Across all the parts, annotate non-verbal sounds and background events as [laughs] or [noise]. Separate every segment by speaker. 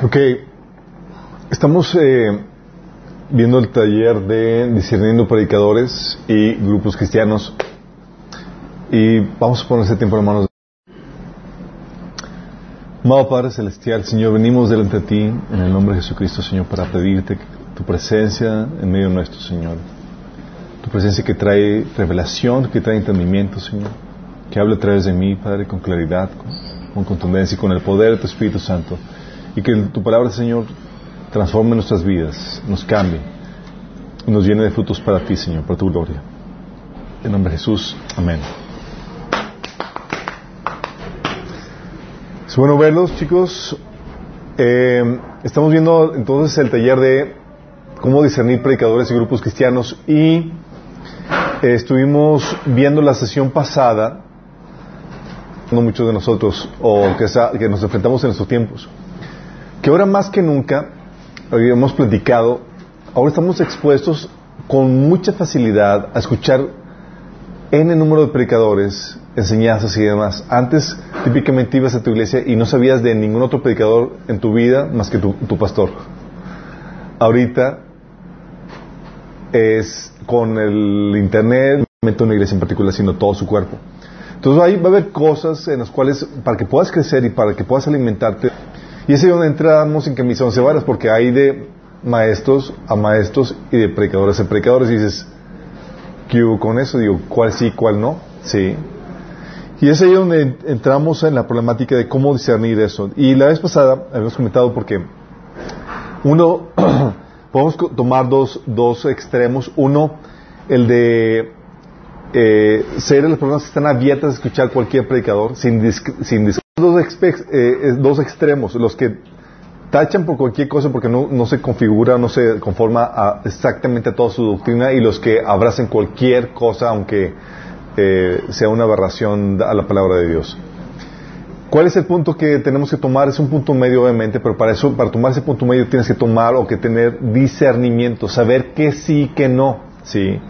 Speaker 1: Ok, estamos eh, viendo el taller de discerniendo predicadores y grupos cristianos y vamos a poner ese tiempo en manos de Amado Padre Celestial, Señor, venimos delante de ti en el nombre de Jesucristo, Señor, para pedirte tu presencia en medio nuestro, Señor. Tu presencia que trae revelación, que trae entendimiento, Señor. Que hable a través de mí, Padre, con claridad, con, con contundencia y con el poder de tu Espíritu Santo. Y que tu palabra, Señor, transforme nuestras vidas, nos cambie y nos llene de frutos para ti, Señor, para tu gloria. En nombre de Jesús, amén. Es bueno verlos, chicos. Eh, estamos viendo entonces el taller de cómo discernir predicadores y grupos cristianos y eh, estuvimos viendo la sesión pasada, no muchos de nosotros, o que, que nos enfrentamos en estos tiempos, que ahora más que nunca, habíamos platicado, ahora estamos expuestos con mucha facilidad a escuchar en el número de predicadores, enseñanzas y demás. Antes, típicamente ibas a tu iglesia y no sabías de ningún otro predicador en tu vida más que tu, tu pastor. Ahorita es con el internet, no una iglesia en particular, sino todo su cuerpo. Entonces ahí va a haber cosas en las cuales, para que puedas crecer y para que puedas alimentarte, y es ahí donde entramos en camisa once varas, porque hay de maestros a maestros y de predicadores a predicadores, y dices, ¿qué hubo con eso? Digo, ¿cuál sí, cuál no? Sí. Y es ahí donde entramos en la problemática de cómo discernir eso. Y la vez pasada habíamos comentado porque uno, [clears throat] podemos tomar dos, dos extremos. Uno, el de eh, ser las personas que están abiertas a escuchar cualquier predicador sin, sin dos, eh, dos extremos, los que tachan por cualquier cosa porque no, se configura, no se conforma a exactamente a toda su doctrina y los que abracen cualquier cosa aunque eh, sea una aberración a la palabra de Dios. ¿Cuál es el punto que tenemos que tomar? Es un punto medio, obviamente, pero para eso, para tomar ese punto medio tienes que tomar o que tener discernimiento, saber qué sí, qué no, ¿sí?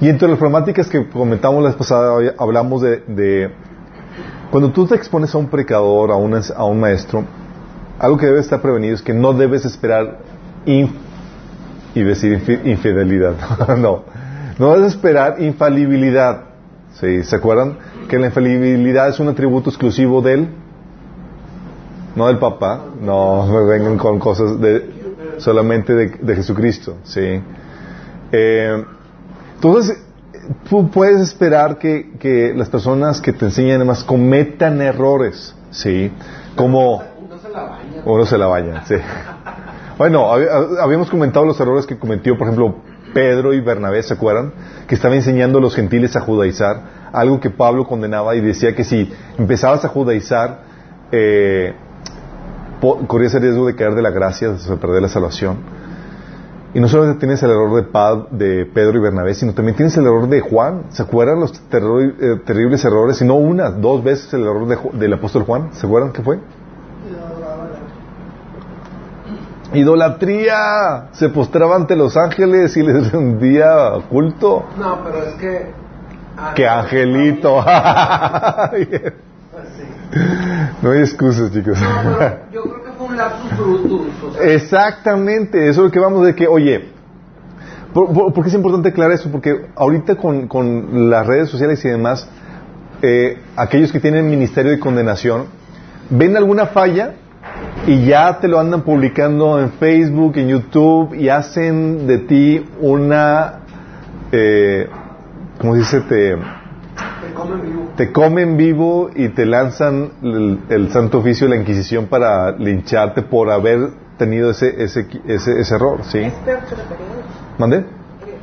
Speaker 1: Y entre las problemáticas que comentamos la vez pasada, hablamos de cuando tú te expones a un predicador, a un, a un maestro, algo que debe estar prevenido es que no debes esperar y decir infidelidad. [laughs] no, no debes esperar infalibilidad. ¿Sí? ¿Se acuerdan que la infalibilidad es un atributo exclusivo del, no del papá, no [laughs] me vengan con cosas de solamente de, de Jesucristo, sí. Eh, entonces puedes esperar que, que, las personas que te enseñan además cometan errores, sí, como uno se la baña, sí. Bueno, habíamos comentado los errores que cometió, por ejemplo, Pedro y Bernabé, ¿se acuerdan? Que estaba enseñando a los gentiles a judaizar, algo que Pablo condenaba y decía que si empezabas a judaizar, eh, corrías el riesgo de caer de la gracia, de perder la salvación. Y no solamente tienes el error de, de Pedro y Bernabé, sino también tienes el error de Juan. ¿Se acuerdan los eh, terribles errores? Y no una, dos veces el error del apóstol Juan. ¿Se acuerdan qué fue? Idolatría. Se postraba ante los ángeles y les [laughs] rendía culto.
Speaker 2: No, pero es que.
Speaker 1: ¡Qué angelito! [laughs] [laughs] no hay excusas, chicos.
Speaker 2: No, yo creo que
Speaker 1: Exactamente, eso es lo que vamos de que, oye, ¿por, qué es importante aclarar eso? Porque ahorita con, con las redes sociales y demás, eh, aquellos que tienen ministerio de condenación, ven alguna falla y ya te lo andan publicando en Facebook, en YouTube y hacen de ti una, eh, ¿cómo se dice? Te
Speaker 2: comen vivo.
Speaker 1: te comen vivo y te lanzan el, el santo oficio de la Inquisición para lincharte por haber tenido ese, ese, ese, ese error, ¿sí?
Speaker 3: Es peor que los periódicos.
Speaker 1: ¿Mande?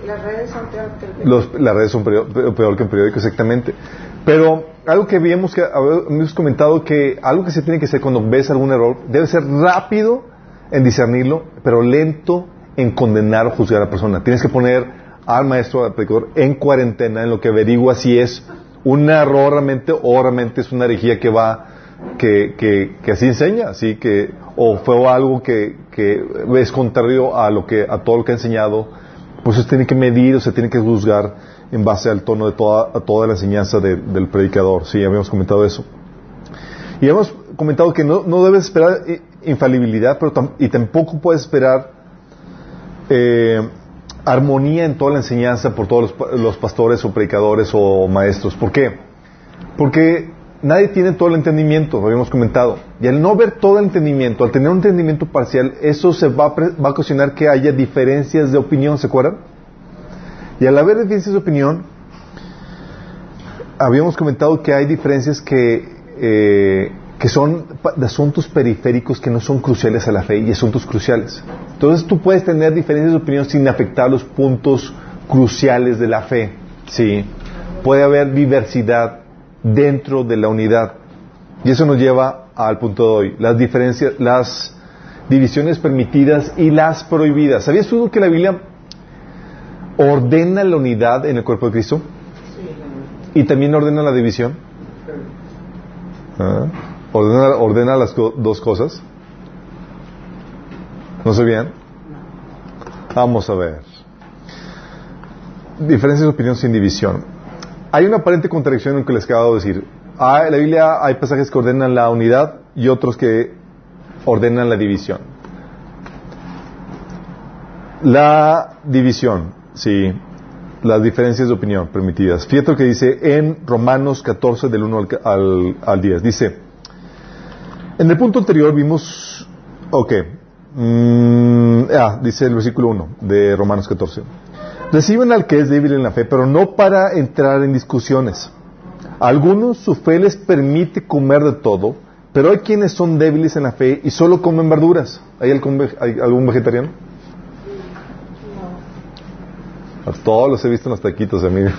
Speaker 3: Las redes son peor que el periódico.
Speaker 1: Los, las redes son peor, peor que un periódico, exactamente. Pero algo que habíamos, que habíamos comentado que algo que se tiene que hacer cuando ves algún error, debe ser rápido en discernirlo, pero lento en condenar o juzgar a la persona. Tienes que poner al maestro, al predicador, en cuarentena en lo que averigua si es un error realmente o realmente es una herejía que va, que, que, que así enseña, así que, o fue algo que, que es contrario a lo que, a todo lo que ha enseñado, pues se tiene que medir o se tiene que juzgar en base al tono de toda, a toda la enseñanza de, del predicador. Sí, habíamos comentado eso. Y hemos comentado que no, no debes esperar infalibilidad, pero y tampoco puedes esperar eh, armonía en toda la enseñanza por todos los, pa- los pastores o predicadores o maestros. ¿Por qué? Porque nadie tiene todo el entendimiento, lo habíamos comentado. Y al no ver todo el entendimiento, al tener un entendimiento parcial, eso se va a, va a ocasionar que haya diferencias de opinión, ¿se acuerdan? Y al haber diferencias de opinión, habíamos comentado que hay diferencias que, eh, que son asuntos periféricos que no son cruciales a la fe y asuntos cruciales. Entonces tú puedes tener diferencias de opinión sin afectar los puntos cruciales de la fe. Sí. Puede haber diversidad dentro de la unidad. Y eso nos lleva al punto de hoy, las diferencias, las divisiones permitidas y las prohibidas. ¿Sabías tú que la Biblia ordena la unidad en el cuerpo de Cristo? Y también ordena la división. ¿Ah? Ordena, ordena las dos cosas. ¿No se bien? Vamos a ver. Diferencias de opinión sin división. Hay una aparente contradicción en lo que les acabo de decir. Ah, en la Biblia hay pasajes que ordenan la unidad y otros que ordenan la división. La división, sí, las diferencias de opinión permitidas. Fíjate lo que dice en Romanos 14 del 1 al, al, al 10. Dice, en el punto anterior vimos, ok, mm, ah, dice el versículo 1 de Romanos 14. Reciben al que es débil en la fe, pero no para entrar en discusiones. A algunos su fe les permite comer de todo, pero hay quienes son débiles en la fe y solo comen verduras. ¿Hay algún, hay algún vegetariano? A todos los he visto en los taquitos, amigo.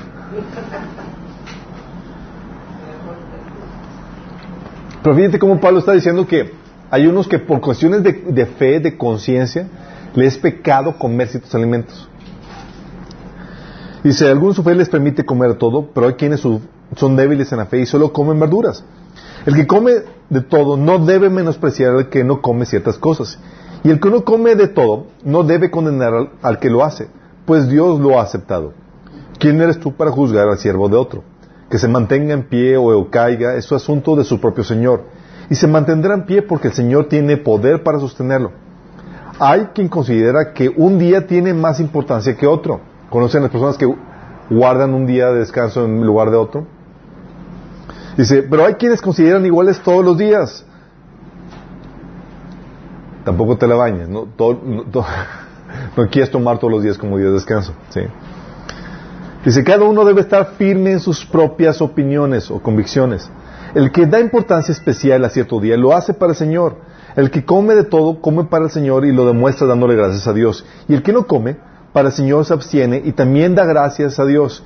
Speaker 1: Pero fíjate cómo Pablo está diciendo que hay unos que por cuestiones de, fe, de conciencia, les es pecado comer ciertos alimentos. Dice, algunos su fe les permite comer todo, pero hay quienes son débiles en la fe y solo comen verduras. El que come de todo no debe menospreciar al que no come ciertas cosas. Y el que no come de todo no debe condenar al que lo hace, pues Dios lo ha aceptado. ¿Quién eres tú para juzgar al siervo de otro? Que se mantenga en pie o caiga es su asunto de su propio Señor. Y se mantendrá en pie porque el Señor tiene poder para sostenerlo. Hay quien considera que un día tiene más importancia que otro. ¿Conocen las personas que guardan un día de descanso en lugar de otro? Dice, pero hay quienes consideran iguales todos los días. Tampoco te la bañes, ¿no? Todo- no, [laughs] no quieres tomar todos los días como día de descanso. ¿sí? Dice, cada uno debe estar firme en sus propias opiniones o convicciones. El que da importancia especial a cierto día lo hace para el Señor. El que come de todo, come para el Señor y lo demuestra dándole gracias a Dios. Y el que no come, para el Señor se abstiene y también da gracias a Dios.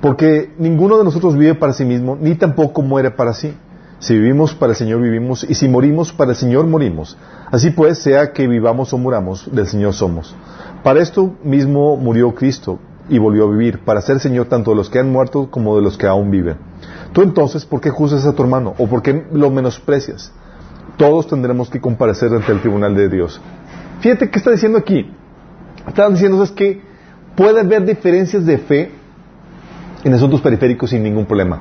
Speaker 1: Porque ninguno de nosotros vive para sí mismo, ni tampoco muere para sí. Si vivimos para el Señor vivimos, y si morimos para el Señor morimos. Así pues, sea que vivamos o muramos, del Señor somos. Para esto mismo murió Cristo y volvió a vivir, para ser Señor tanto de los que han muerto como de los que aún viven. Tú entonces, ¿por qué juzgas a tu hermano? ¿O por qué lo menosprecias? Todos tendremos que comparecer ante el tribunal de Dios. Fíjate qué está diciendo aquí. Están diciendo es que puede haber diferencias de fe en asuntos periféricos sin ningún problema.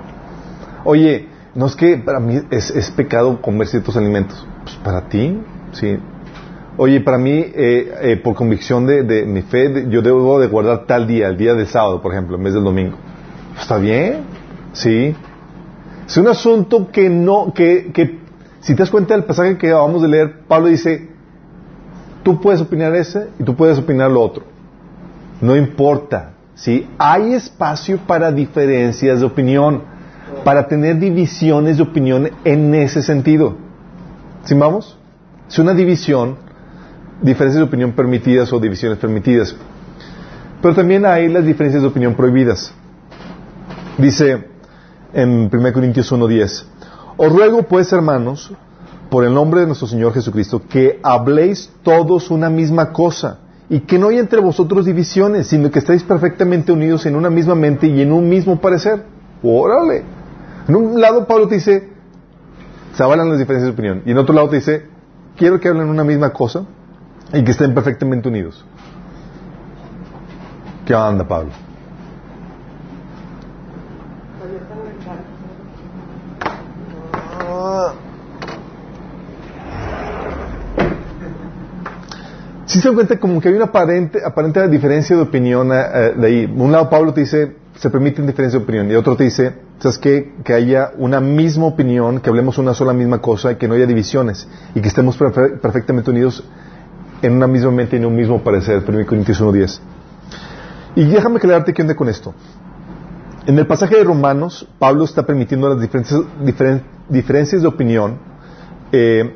Speaker 1: Oye, no es que para mí es, es pecado comer ciertos alimentos. Pues para ti, sí. Oye, para mí, eh, eh, por convicción de, de mi fe, de- yo debo de guardar tal día, el día del sábado, por ejemplo, en vez del domingo. ¿Está bien? Sí. Es un asunto que no, que, que si te das cuenta del pasaje que acabamos de leer, Pablo dice, tú puedes opinar ese y tú puedes opinar lo otro. No importa. ¿sí? Hay espacio para diferencias de opinión, para tener divisiones de opinión en ese sentido. ¿Sí vamos? Es una división, diferencias de opinión permitidas o divisiones permitidas. Pero también hay las diferencias de opinión prohibidas. Dice en 1 Corintios 1.10, os ruego pues, hermanos, por el nombre de nuestro Señor Jesucristo, que habléis todos una misma cosa y que no haya entre vosotros divisiones, sino que estéis perfectamente unidos en una misma mente y en un mismo parecer. Órale. En un lado Pablo te dice, se avalan las diferencias de opinión, y en otro lado te dice, quiero que hablen una misma cosa y que estén perfectamente unidos. ¿Qué onda, Pablo? Ah. Si se dan cuenta como que hay una aparente, aparente diferencia de opinión eh, eh, de ahí. Un lado Pablo te dice, se permiten diferencias de opinión, y otro te dice, ¿sabes qué? Que haya una misma opinión, que hablemos una sola misma cosa, y que no haya divisiones, y que estemos perfectamente unidos en una misma mente y en un mismo parecer. 1 Corintios 1.10. Y déjame aclararte qué onda con esto. En el pasaje de Romanos, Pablo está permitiendo las diferencias, diferencias de opinión, eh,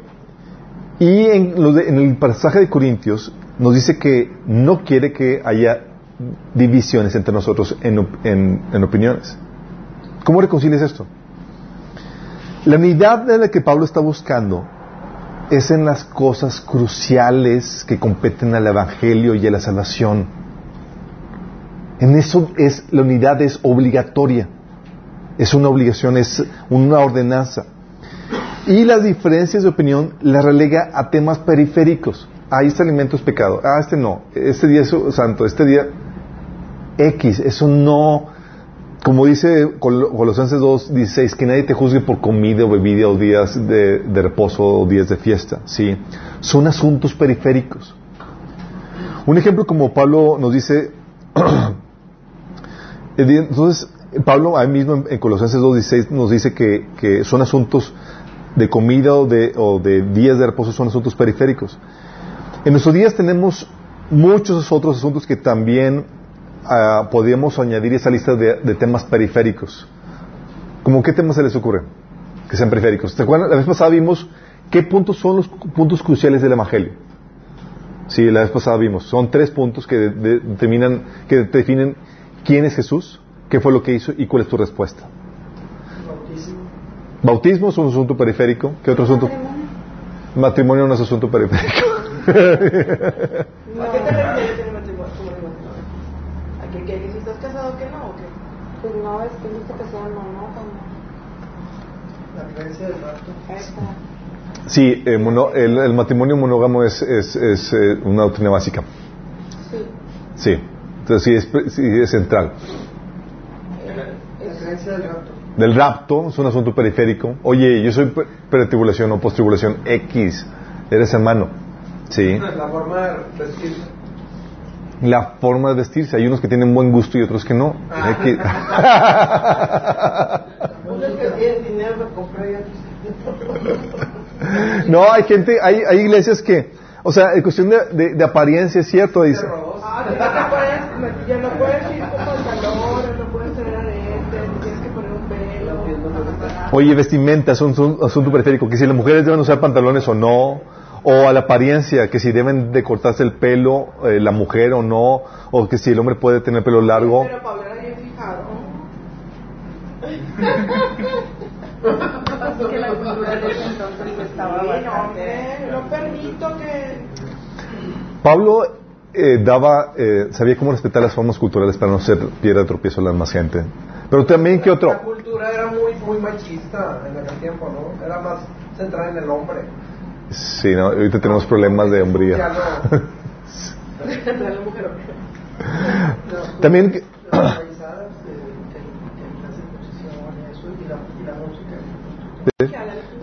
Speaker 1: y en, el pasaje de Corintios nos dice que no quiere que haya divisiones entre nosotros en, opiniones. ¿Cómo reconcilias esto? La unidad de la que Pablo está buscando es en las cosas cruciales que competen al Evangelio y a la salvación. En eso es, la unidad es obligatoria. Es una obligación, es una ordenanza. Y las diferencias de opinión las relega a temas periféricos. Ah, este alimento es pecado. Ah, este no. Este día es santo. Este día X. Eso no. Como dice Colosenses 2, 16, que nadie te juzgue por comida o bebida o días de, reposo o días de fiesta. Sí. Son asuntos periféricos. Un ejemplo como Pablo nos dice, [clears throat] entonces Pablo ahí mismo en Colosenses 2.16 nos dice que, que, son asuntos de comida o de, o de días de reposo son asuntos periféricos. En nuestros días tenemos muchos otros asuntos que también uh, podríamos añadir esa lista de, temas periféricos. ¿Cómo qué temas se les ocurre? Que sean periféricos. ¿Te acuerdas? La vez pasada vimos qué puntos son los puntos cruciales del Evangelio. Sí, la vez pasada vimos. Son tres puntos que, determinan, que definen quién es Jesús, qué fue lo que hizo y cuál es tu respuesta. Bautismo es un asunto periférico. ¿Qué otro asunto? Matrimonio, no es asunto periférico. [laughs]
Speaker 3: ¿A qué te refieres en matrimonio? ¿A que, que, si estás casado que no o qué? Pues no, es que dice que sea monógamo. La creencia del rapto.
Speaker 1: Sí, eh, mono, el, el, matrimonio monógamo es, es, es eh, una doctrina básica. Sí. Sí, entonces sí es, sí, es central.
Speaker 2: La creencia del rapto
Speaker 1: del rapto, es un asunto periférico. Oye, yo soy pretribulación o postribulación X, eres hermano. Sí.
Speaker 2: La forma de.
Speaker 1: La forma de vestirse. Hay unos que tienen buen gusto y otros que no.
Speaker 2: Ah.
Speaker 1: que... [laughs] no, hay gente, hay, hay iglesias que, o sea, en cuestión de, de, de apariencia es cierto, dice.
Speaker 3: Ah,
Speaker 1: Oye, vestimenta es un, asunto periférico, que si las mujeres deben usar pantalones o no, o a la apariencia, que si deben de cortarse el pelo eh, la mujer o no, o que si el hombre puede tener pelo largo.
Speaker 3: Pero Pablo era bien fijado. [laughs] que la cultura de ese entonces estaba bastante... No permito que...
Speaker 1: Pablo eh, daba, eh, sabía cómo respetar las formas culturales para no ser piedra de tropiezo a la más gente. Pero también, ¿qué otro?
Speaker 2: La cultura era muy, muy machista en aquel tiempo, ¿no? Era más centrada en el hombre.
Speaker 1: Sí, ¿no? ahorita tenemos problemas de hombría. [laughs] también... [clears throat]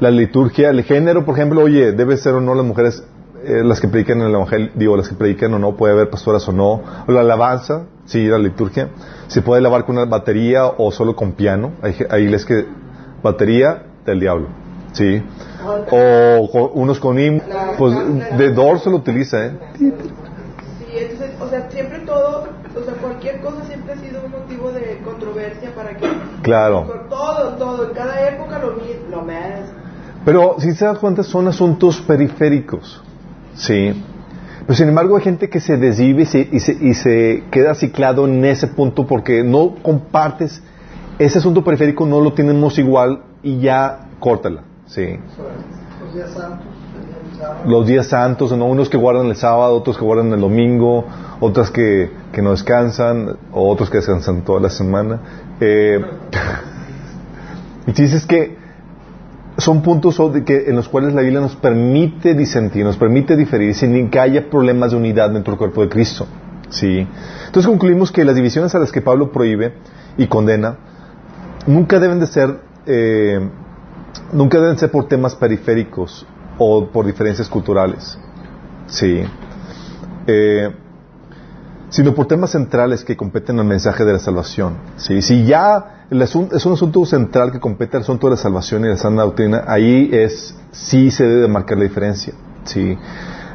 Speaker 1: La liturgia, el género, por ejemplo, oye, debe ser o no las mujeres eh, las que predican en el Evangelio, digo, las que predican o no, puede haber pastoras o no, o la alabanza, sí, la liturgia, se puede lavar con una batería o solo con piano, hay, hay iglesias que batería del diablo, sí, o unos con himno, pues de dorso lo utiliza, ¿eh?
Speaker 3: Sí, entonces, o sea, siempre todo, o sea, cualquier cosa siempre ha sido un motivo de controversia para que...
Speaker 1: Claro.
Speaker 3: Todo, todo, en cada época lo mismo, lo más.
Speaker 1: Pero si se das cuenta son asuntos periféricos. Sí. Pero sin embargo hay gente que se desvive y se, y se, queda ciclado en ese punto porque no compartes ese asunto periférico, no lo tenemos igual y ya córtala. Sí.
Speaker 2: Los días santos.
Speaker 1: Los días santos, ¿no? unos que guardan el sábado, otros que guardan el domingo, otras que, que no descansan, o otros que descansan toda la semana. Eh, [laughs] y dices que son puntos que, en los cuales la Biblia nos permite disentir, nos permite diferir sin que haya problemas de unidad dentro del cuerpo de Cristo. ¿sí? Entonces concluimos que las divisiones a las que Pablo prohíbe y condena nunca deben de ser, eh, nunca deben ser por temas periféricos o por diferencias culturales. ¿sí? eh, sino por temas centrales que competen al mensaje de la salvación. ¿sí? Si ya el asunto, es un asunto central que compete al asunto de la salvación y la sana doctrina, ahí es, sí se debe marcar la diferencia. ¿sí?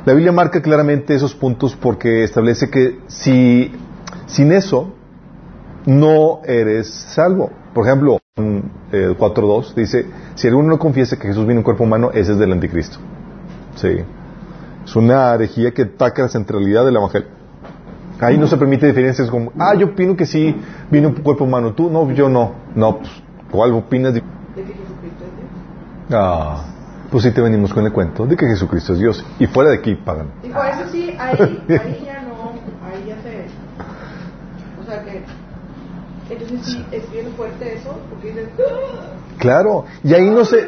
Speaker 1: La Biblia marca claramente esos puntos porque establece que si sin eso no eres salvo. Por ejemplo, en eh, 4.2 dice, si alguno no confiesa que Jesús viene en cuerpo humano, ese es del anticristo. Sí. Es una herejía que ataca la centralidad del evangelio. Ahí no se permite diferencias como, ah, yo opino que sí vino un cuerpo humano, tú no, yo no. No, pues, ¿cuál opinas? De...
Speaker 3: ¿De que Jesucristo es Dios?
Speaker 1: Ah, pues sí te venimos con el cuento de que Jesucristo es Dios. Y fuera de aquí pagan.
Speaker 3: Dijo, eso sí, ahí, ahí ya no, ahí ya se... O sea que... Entonces sí, es bien fuerte eso, porque. "Ah". [gasps]
Speaker 1: Claro, y ahí no se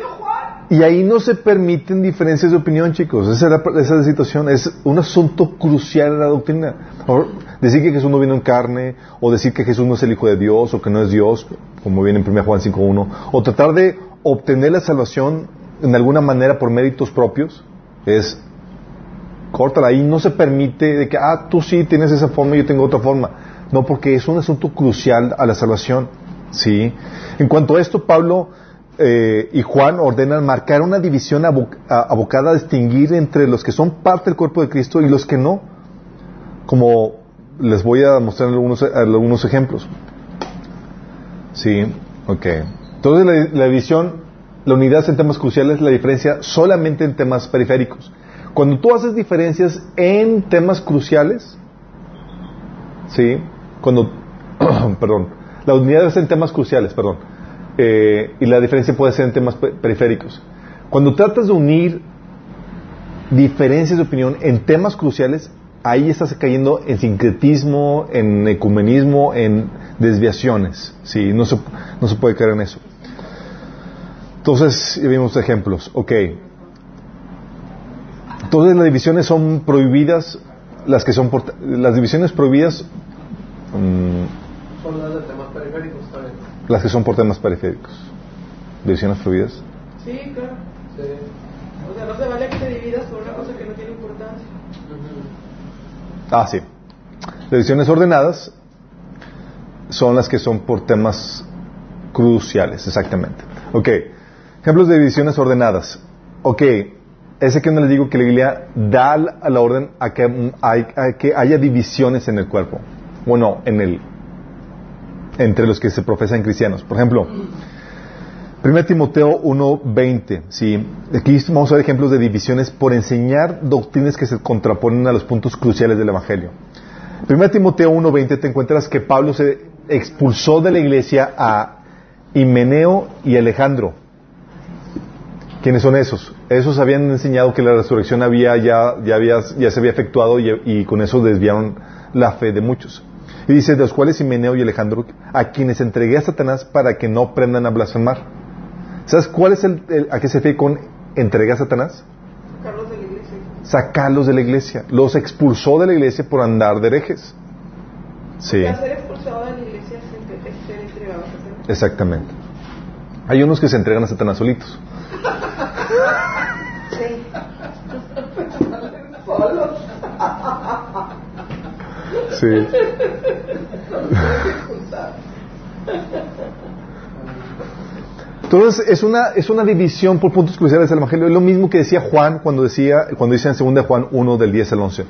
Speaker 1: y ahí no se permiten diferencias de opinión, chicos. Esa es la, esa es la situación, es un asunto crucial en la doctrina. O decir que Jesús no vino en carne, o decir que Jesús no es el Hijo de Dios, o que no es Dios, como viene en 1 Juan 5.1, o tratar de obtener la salvación en alguna manera por méritos propios, es córtala. Ahí no se permite de que, ah, tú sí tienes esa forma y yo tengo otra forma. No, porque es un asunto crucial a la salvación. ¿sí? En cuanto a esto, Pablo eh, y Juan ordenan marcar una división abocada a distinguir entre los que son parte del cuerpo de Cristo y los que no. Como les voy a mostrar algunos, algunos ejemplos. Sí, ok. Entonces la, la división, la unidad en temas cruciales, la diferencia solamente en temas periféricos. Cuando tú haces diferencias en temas cruciales, ¿sí? Cuando, [clears throat] perdón, la unidad es en temas cruciales, perdón, eh, y la diferencia puede ser en temas pe- periféricos. Cuando tratas de unir diferencias de opinión en temas cruciales, ahí estás cayendo en sincretismo, en ecumenismo, en desviaciones, ¿sí? No se, no se puede caer en eso. Entonces, vimos ejemplos, ok. Entonces las divisiones son prohibidas, las que son por- las divisiones prohibidas, mm,
Speaker 2: Son las de temas periféricos también.
Speaker 1: las que son por temas periféricos. Divisiones prohibidas.
Speaker 3: Sí, claro.
Speaker 2: Sí.
Speaker 3: O sea, no se vale que te dividas por una cosa que no tiene importancia.
Speaker 1: Ah, sí. Las divisiones ordenadas son las que son por temas cruciales, exactamente. Ok. Ejemplos de divisiones ordenadas. Ok. Ese que no les digo que la Biblia da a la orden a que, hay- a que haya divisiones en el cuerpo. Bueno, en el, entre los que se profesan cristianos. Por ejemplo, 1 Timoteo 1.20, ¿sí? Aquí vamos a ver ejemplos de divisiones por enseñar doctrinas que se contraponen a los puntos cruciales del Evangelio. 1 Timoteo 1.20 te encuentras que Pablo se expulsó de la iglesia a Himeneo y Alejandro. ¿Quiénes son esos? Esos habían enseñado que la resurrección había ya, ya, había, ya se había efectuado y, y con eso desviaron la fe de muchos. Y dice, de los cuales Himeneo y Alejandro, a quienes entregué a Satanás para que no aprendan a blasfemar. ¿Sabes cuál es el, el- a qué se refiere con entrega a Satanás?
Speaker 3: Carlos de la iglesia.
Speaker 1: Sacarlos de la iglesia. Los expulsó de la iglesia por andar de herejes. Sí,
Speaker 3: Para ser expulsado de la iglesia es entre- es ser entregado a Satanás.
Speaker 1: exactamente. Hay unos que se entregan a Satanás solitos. [laughs]
Speaker 3: Sí.
Speaker 1: Sí. [laughs] Entonces es una, es una división por puntos cruciales del Evangelio. Es lo mismo que decía Juan cuando decía, cuando dice en 2 Juan 1 del 10 al 11.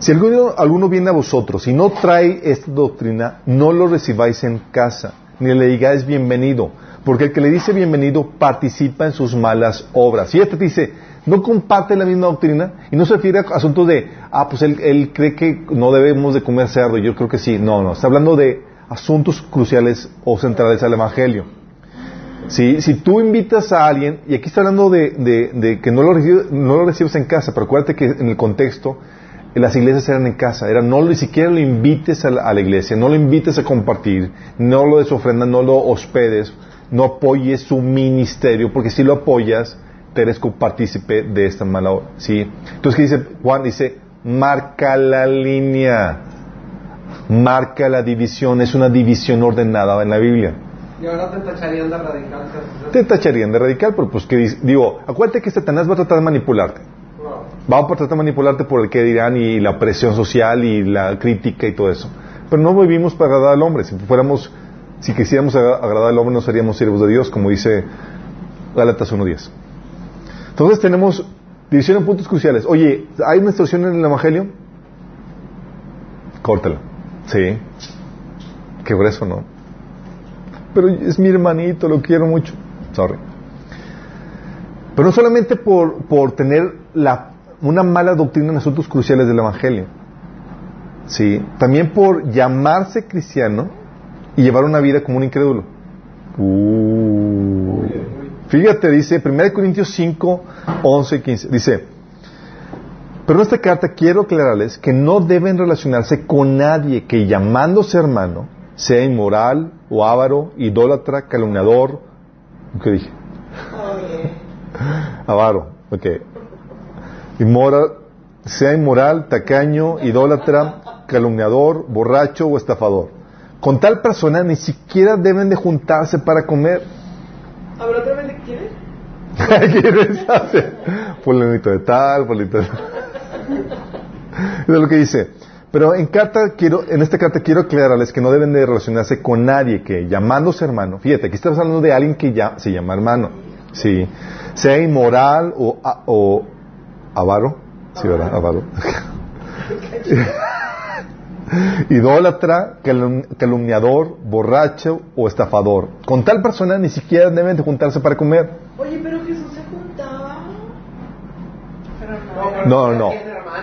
Speaker 1: Si alguno, alguno viene a vosotros y no trae esta doctrina, no lo recibáis en casa, ni le digáis bienvenido, porque el que le dice bienvenido participa en sus malas obras. Y este te dice, no comparte la misma doctrina y no se refiere a asuntos de, ah, pues él, él cree que no debemos de comer cerdo, yo creo que sí. No, no, está hablando de asuntos cruciales o centrales al Evangelio. Si, si tú invitas a alguien, y aquí está hablando de, de- de que no lo, recibes, no lo recibes en casa, pero acuérdate que en el contexto, las iglesias eran en casa, era no ni siquiera lo invites a la, a la iglesia, no lo invites a compartir, no lo des ofrenda, no lo hospedes, no apoyes su ministerio, porque si lo apoyas, te eres copartícipe de esta mala obra. ¿sí? Entonces, ¿qué dice Juan? Dice, marca la línea, marca la división, es una división ordenada en la Biblia.
Speaker 2: Y ahora te tacharían de radical.
Speaker 1: te tacharían de radical, pero pues que digo, acuérdate que Satanás va a tratar de manipularte.
Speaker 2: No.
Speaker 1: Va a tratar de manipularte por el que dirán y la presión social y la crítica y todo eso. Pero no vivimos para agradar al hombre. Si fuéramos, si quisiéramos agradar al hombre, no seríamos siervos de Dios, como dice Gálatas 1.10. Entonces tenemos división en puntos cruciales. Oye, ¿hay una instrucción en el Evangelio? Córtala. Sí. Qué grueso, ¿no? Pero es mi hermanito, lo quiero mucho. Sorry. Pero no solamente por, por tener la, una mala doctrina en asuntos cruciales del Evangelio. Sí. También por llamarse cristiano y llevar una vida como un incrédulo. Uh. Fíjate, dice 1 Corintios 5, 11 y 15. Dice, pero en esta carta quiero aclararles que no deben relacionarse con nadie que llamándose hermano sea inmoral o avaro, idólatra, calumniador. ¿Qué dije? [laughs] Avaro, ok. Inmoral, sea inmoral, tacaño, idólatra, calumniador, borracho o estafador. Con tal persona ni siquiera deben de juntarse para comer.
Speaker 3: ¿Habrá otra
Speaker 1: ¿Quiénes hacen? Fulanito de tal, fulanito de tal. es lo que dice. Pero en, carta quiero, en esta carta quiero aclararles que no deben de relacionarse con nadie que llamándose hermano, fíjate, aquí estamos hablando de alguien que ya se llama hermano, sí, sea inmoral o, o avaro, sí, ¿verdad? Avaro. [laughs] idólatra, calumniador, borracho o estafador. Con tal persona ni siquiera deben de juntarse para comer.
Speaker 3: Oye, pero Jesús se juntaba.
Speaker 1: No, no.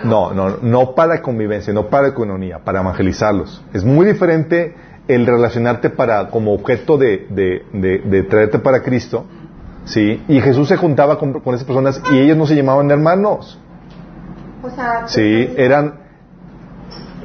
Speaker 1: No, no, no para convivencia, no para economía, para evangelizarlos. Es muy diferente el relacionarte para, como objeto de, de, traerte para Cristo, ¿sí? Y Jesús se juntaba con, esas personas y ellos no se llamaban hermanos.
Speaker 3: O sea,
Speaker 1: sí, eran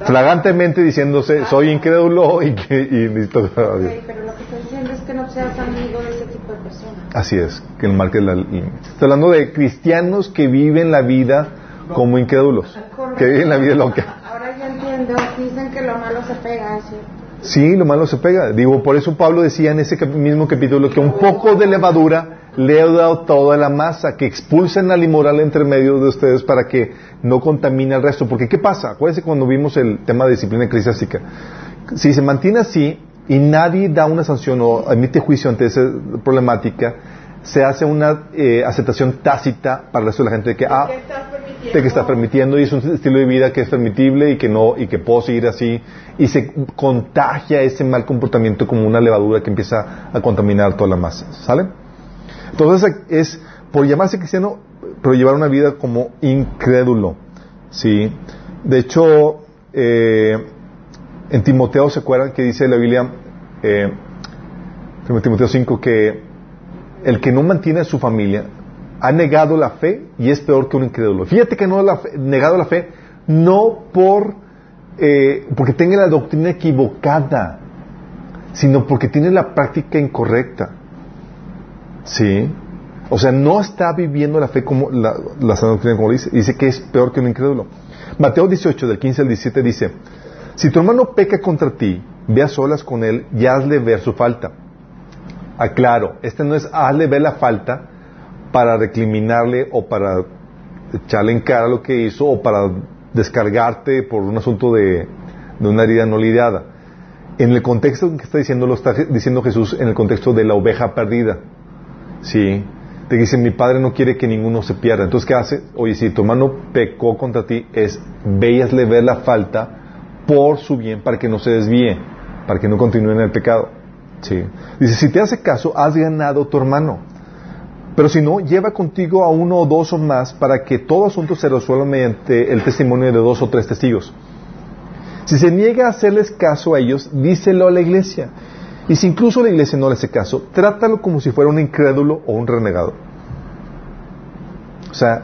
Speaker 1: flagantemente diciéndose, soy incrédulo y que y necesito...
Speaker 3: pero lo que diciendo es que no seas amigo de ese tipo de personas.
Speaker 1: Así es, que el marque la... Estoy hablando de cristianos que viven la vida como incrédulos, que viven la vida loca.
Speaker 3: Ahora ya entiendo, dicen que lo malo se pega, ¿cierto?
Speaker 1: Sí, lo malo se pega. Digo, por eso Pablo decía en ese mismo capítulo que un poco de levadura le ha dado toda la masa, que expulsen al inmoral entre medio de ustedes para que no contamine al resto. Porque ¿qué pasa? Acuérdense cuando vimos el tema de disciplina eclesiástica. Si se mantiene así y nadie da una sanción o emite juicio ante esa problemática, se hace una eh, aceptación tácita para el resto de la gente de que, ah, de que está permitiendo y es un estilo de vida que es permitible y que no y que puedo seguir así y se contagia ese mal comportamiento como una levadura que empieza a contaminar toda la masa, ¿sale? Entonces es por llamarse cristiano, pero llevar una vida como incrédulo, ¿sí? De hecho, eh, en Timoteo se acuerdan que dice la Biblia, eh, Timoteo 5, que el que no mantiene a su familia ha negado la fe y es peor que un incrédulo. Fíjate que no ha negado la fe no por eh, porque tenga la doctrina equivocada, sino porque tiene la práctica incorrecta. ¿Sí? O sea, no está viviendo la fe como la, la doctrina como dice, dice que es peor que un incrédulo. Mateo 18, del 15 al 17 dice, si tu hermano peca contra ti, ve a solas con él y hazle ver su falta. Aclaro, este no es hazle ver la falta, para recriminarle o para echarle en cara lo que hizo o para descargarte por un asunto de, una herida no lidiada. En el contexto que está diciendo, lo está diciendo Jesús en el contexto de la oveja perdida. ¿Sí? Te dice, mi padre no quiere que ninguno se pierda. Entonces, ¿qué hace? Oye, si tu hermano pecó contra ti, es veíasle ver la falta por su bien, para que no se desvíe, para que no continúe en el pecado. ¿Sí? Dice, si te hace caso, has ganado tu hermano. Pero si no, lleva contigo a uno o dos o más para que todo asunto se resuelva mediante el testimonio de dos o tres testigos. Si se niega a hacerles caso a ellos, díselo a la iglesia. Y si incluso la iglesia no le hace caso, trátalo como si fuera un incrédulo o un renegado. O sea,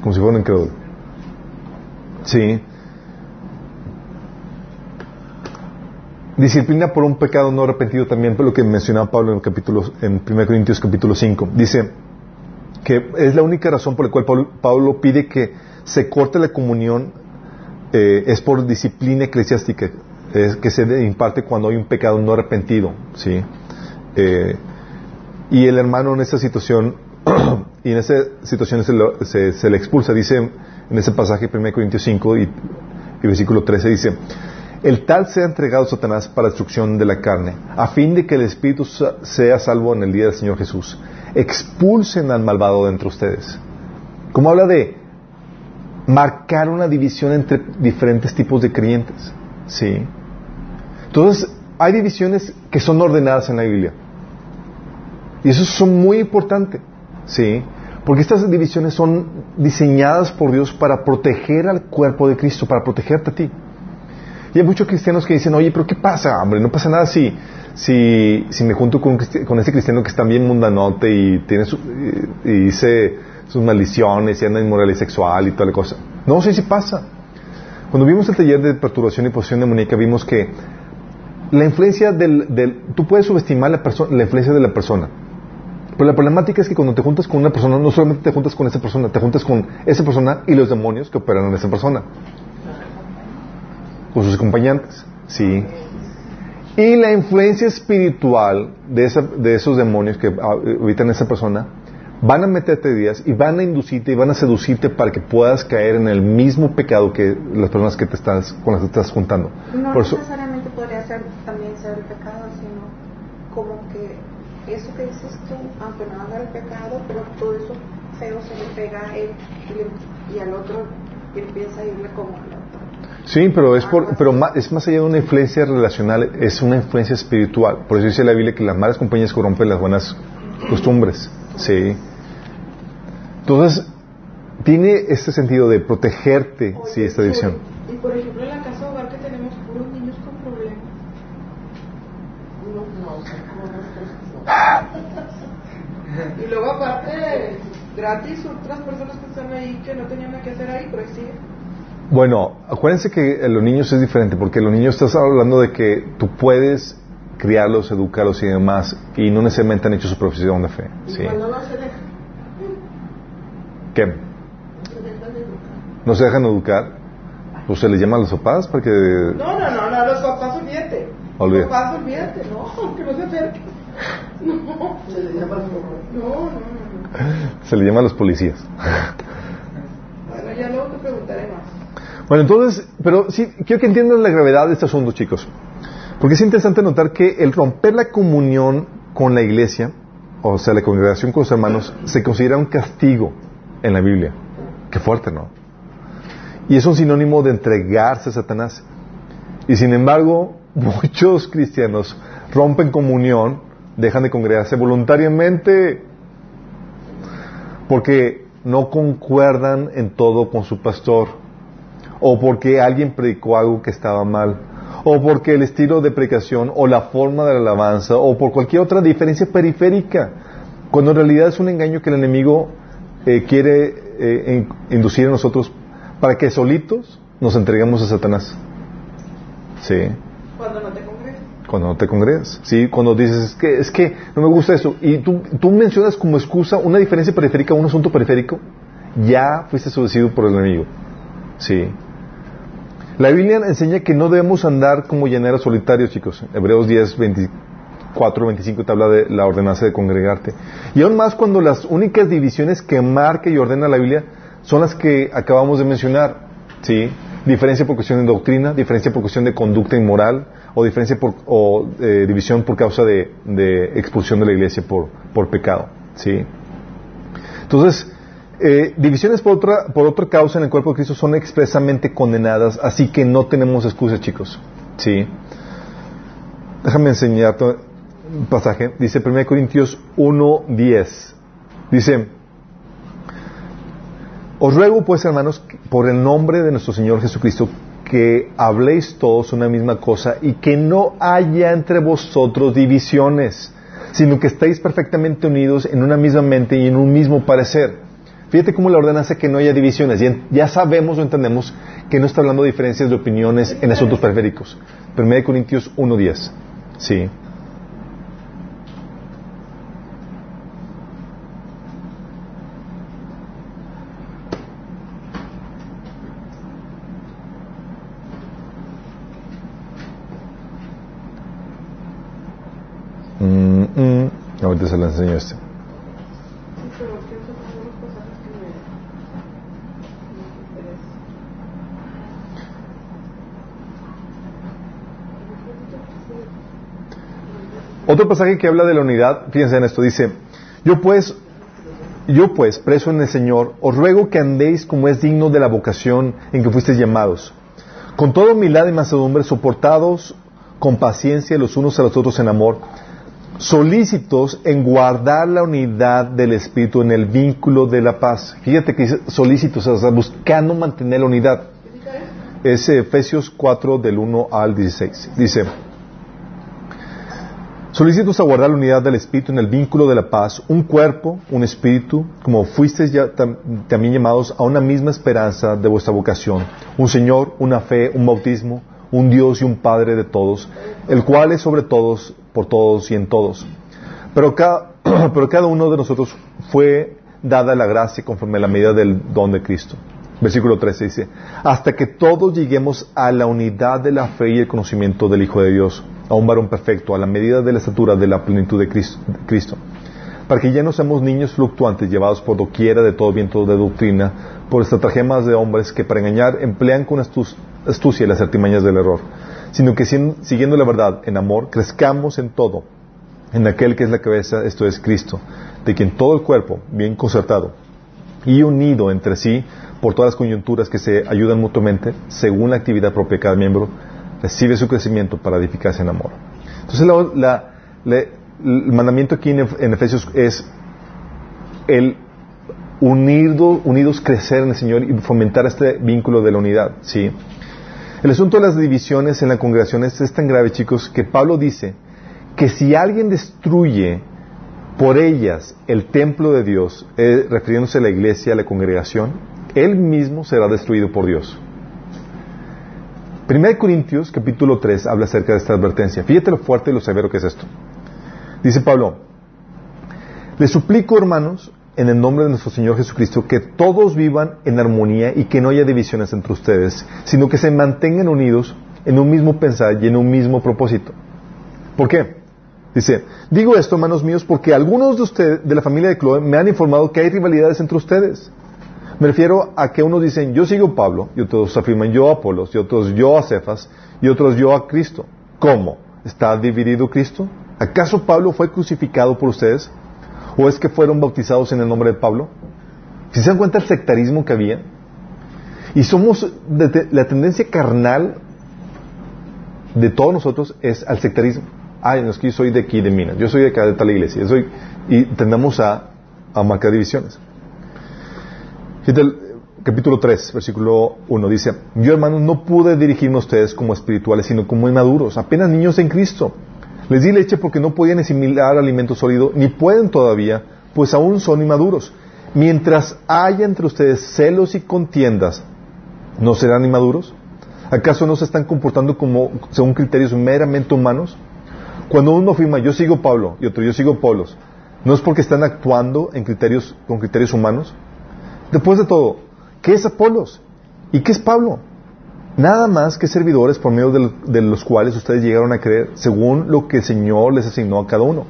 Speaker 1: como si fuera un incrédulo. Sí. Disciplina por un pecado no arrepentido también, por lo que mencionaba Pablo en, el capítulo, en 1 Corintios capítulo 5. Dice que es la única razón por la cual Pablo, pide que se corte la comunión, eh, es por disciplina eclesiástica, es que se imparte cuando hay un pecado no arrepentido. ¿sí? Eh, y el hermano en esta situación [clears throat] y en esa situación se, le expulsa. Dice en ese pasaje, 1 Corintios 5 y, y versículo 13, dice, el tal sea entregado a Satanás para destrucción de la carne, a fin de que el Espíritu sea salvo en el día del Señor Jesús. Expulsen al malvado de entre ustedes. Como habla de marcar una división entre diferentes tipos de creyentes. ¿Sí? Entonces, hay divisiones que son ordenadas en la Biblia. Y eso son muy importantes. ¿Sí? Porque estas divisiones son diseñadas por Dios para proteger al cuerpo de Cristo, para protegerte a ti. Y hay muchos cristianos que dicen, oye, pero ¿qué pasa, hombre? No pasa nada si, si, si me junto con, con ese cristiano que está bien mundanote y tiene su, y, dice sus maldiciones y anda en inmoralidad sexual y toda la cosa. No, sí, sí pasa. Cuando vimos el taller de perturbación y posición demoníaca, vimos que la influencia del, del tú puedes subestimar la, la influencia de la persona. Pero la problemática es que cuando te juntas con una persona, no solamente te juntas con esa persona, te juntas con esa persona y los demonios que operan en esa persona con sus acompañantes. Sí. Y la influencia espiritual de, esa, de esos demonios que habitan en esa persona van a meterte días y van a inducirte y van a seducirte para que puedas caer en el mismo pecado que las personas que te estás, con las que te estás juntando.
Speaker 3: No necesariamente podría ser, también ser el pecado, sino como que eso que dices tú, aunque no haga el pecado, pero todo eso feo se le pega a él y, al otro y empieza a irle como
Speaker 1: Sí, pero es, por, pero es más allá de una influencia relacional, es una influencia espiritual. Por eso dice la Biblia que las malas compañías corrompen las buenas costumbres. Sí. Entonces, tiene este sentido de protegerte, sí, esta división.
Speaker 3: Y por ejemplo, en la casa hogar que tenemos puros niños con problemas. y luego aparte, gratis, otras personas que están ahí que no tenían nada que hacer ahí, pero ahí
Speaker 1: bueno, acuérdense que los niños es diferente, porque los niños estás hablando de que tú puedes criarlos, educarlos y demás, y no necesariamente han hecho su profesión de fe. ¿sí? no se dejan? ¿Qué? ¿No se dejan educar? Pues se les llama a los papás para que...
Speaker 3: No, no, no, no, a los papás olvídate. Olvídate. Los papás olvídate, no, que no se acerquen. No. Se les llama a los papás. No, no, no.
Speaker 1: Se le llama a los policías. [laughs]
Speaker 3: bueno, ya luego te preguntaré más.
Speaker 1: Bueno, entonces, pero sí, quiero que entiendan la gravedad de este asunto, chicos. Porque es interesante notar que el romper la comunión con la iglesia, o sea, la congregación con los hermanos, se considera un castigo en la Biblia. Qué fuerte, ¿no? Y es un sinónimo de entregarse a Satanás. Y sin embargo, [laughs] muchos cristianos rompen comunión, dejan de congregarse voluntariamente, porque no concuerdan en todo con su pastor o porque alguien predicó algo que estaba mal, o porque el estilo de predicación o la forma de la alabanza, o por cualquier otra diferencia periférica, cuando en realidad es un engaño que el enemigo eh, quiere eh, inducir a nosotros para que solitos nos entreguemos a Satanás.
Speaker 3: Sí. Cuando no te congregas.
Speaker 1: Cuando no te congregas. Sí, cuando dices, es que, es que no me gusta eso. Y tú, tú mencionas como excusa una diferencia periférica, un asunto periférico, ya fuiste seducido por el enemigo. Sí. La Biblia enseña que no debemos andar como llaneros solitarios, chicos. Hebreos 10, 24, 25 te habla de la ordenanza de congregarte. Y aún más cuando las únicas divisiones que marca y ordena la Biblia son las que acabamos de mencionar. ¿Sí? Diferencia por cuestión de doctrina, diferencia por cuestión de conducta inmoral, o diferencia por, o eh, división por causa de, de, expulsión de la iglesia por, por pecado. ¿Sí? Entonces, eh, divisiones por otra, por otra causa en el cuerpo de Cristo son expresamente condenadas, así que no tenemos excusas, chicos. ¿Sí? Déjame enseñarte un pasaje. Dice 1 Corintios 1.10. Dice, os ruego pues, hermanos, por el nombre de nuestro Señor Jesucristo, que habléis todos una misma cosa y que no haya entre vosotros divisiones, sino que estéis perfectamente unidos en una misma mente y en un mismo parecer. Fíjate cómo la ordenanza que no haya divisiones. Ya, sabemos o entendemos que no está hablando de diferencias de opiniones en asuntos periféricos. 1 Corintios 1.10. Sí. Mm, mm. Ahorita se lo enseño este. Otro pasaje que habla de la unidad, fíjense en esto, dice, yo pues, yo pues, preso en el Señor, os ruego que andéis como es digno de la vocación en que fuisteis llamados, con toda humildad y mansedumbre, soportados con paciencia los unos a los otros en amor, solícitos en guardar la unidad del Espíritu en el vínculo de la paz. Fíjate que dice solícitos, o buscando mantener la unidad. Es Efesios 4 del 1 al 16. Dice, Solicitos a guardar la unidad del Espíritu en el vínculo de la paz, un cuerpo, un espíritu, como fuisteis ya también llamados a una misma esperanza de vuestra vocación, un Señor, una fe, un bautismo, un Dios y un Padre de todos, el cual es sobre todos, por todos y en todos. Pero cada, [clears throat] pero cada uno de nosotros fue dada la gracia conforme a la medida del don de Cristo. Versículo 13 dice, hasta que todos lleguemos a la unidad de la fe y el conocimiento del Hijo de Dios a un varón perfecto, a la medida de la estatura de la plenitud de Cristo, para que ya no seamos niños fluctuantes llevados por doquiera de todo viento de doctrina, por estratagemas de hombres que para engañar emplean con astucia las artimañas del error, sino que siguiendo la verdad en amor, crezcamos en todo, en aquel que es la cabeza, esto es Cristo, de quien todo el cuerpo, bien concertado y unido entre sí por todas las coyunturas que se ayudan mutuamente, según la actividad propia de cada miembro, recibe su crecimiento para edificarse en amor. Entonces el mandamiento aquí en, Efesios es el unido, unidos crecer en el Señor y fomentar este vínculo de la unidad. ¿sí? El asunto de las divisiones en la congregación es, tan grave, chicos, que Pablo dice que si alguien destruye por ellas el templo de Dios, eh, refiriéndose a la iglesia, a la congregación, él mismo será destruido por Dios. 1 Corintios capítulo 3 habla acerca de esta advertencia. Fíjate lo fuerte y lo severo que es esto. Dice Pablo, les suplico hermanos, en el nombre de nuestro Señor Jesucristo, que todos vivan en armonía y que no haya divisiones entre ustedes, sino que se mantengan unidos en un mismo pensar y en un mismo propósito. ¿Por qué? Dice, digo esto, hermanos míos, porque algunos de ustedes, de la familia de Chloe, me han informado que hay rivalidades entre ustedes. Me refiero a que unos dicen yo sigo Pablo y otros afirman yo a Apolos y otros yo a Cefas y otros yo a Cristo. ¿Cómo? ¿Está dividido Cristo? ¿Acaso Pablo fue crucificado por ustedes? ¿O es que fueron bautizados en el nombre de Pablo? Si se dan cuenta el sectarismo que había, y somos, la tendencia carnal de todos nosotros es al sectarismo. Ay, no es que yo soy de aquí, de Minas, yo soy de acá, de tal iglesia, yo soy, y tendemos a, a marcar divisiones. Fíjate capítulo 3, versículo 1, dice, yo hermanos no pude dirigirme a ustedes como espirituales, sino como inmaduros, apenas niños en Cristo. Les di leche porque no podían asimilar alimento sólido, ni pueden todavía, pues aún son inmaduros. Mientras haya entre ustedes celos y contiendas, ¿no serán inmaduros? ¿Acaso no se están comportando como según criterios meramente humanos? Cuando uno afirma yo sigo Pablo y otro yo sigo Polos, ¿no es porque están actuando en criterios, con criterios humanos? Después de todo, ¿qué es Apolos? ¿Y qué es Pablo? Nada más que servidores por medio de, los cuales ustedes llegaron a creer, según lo que el Señor les asignó a cada uno.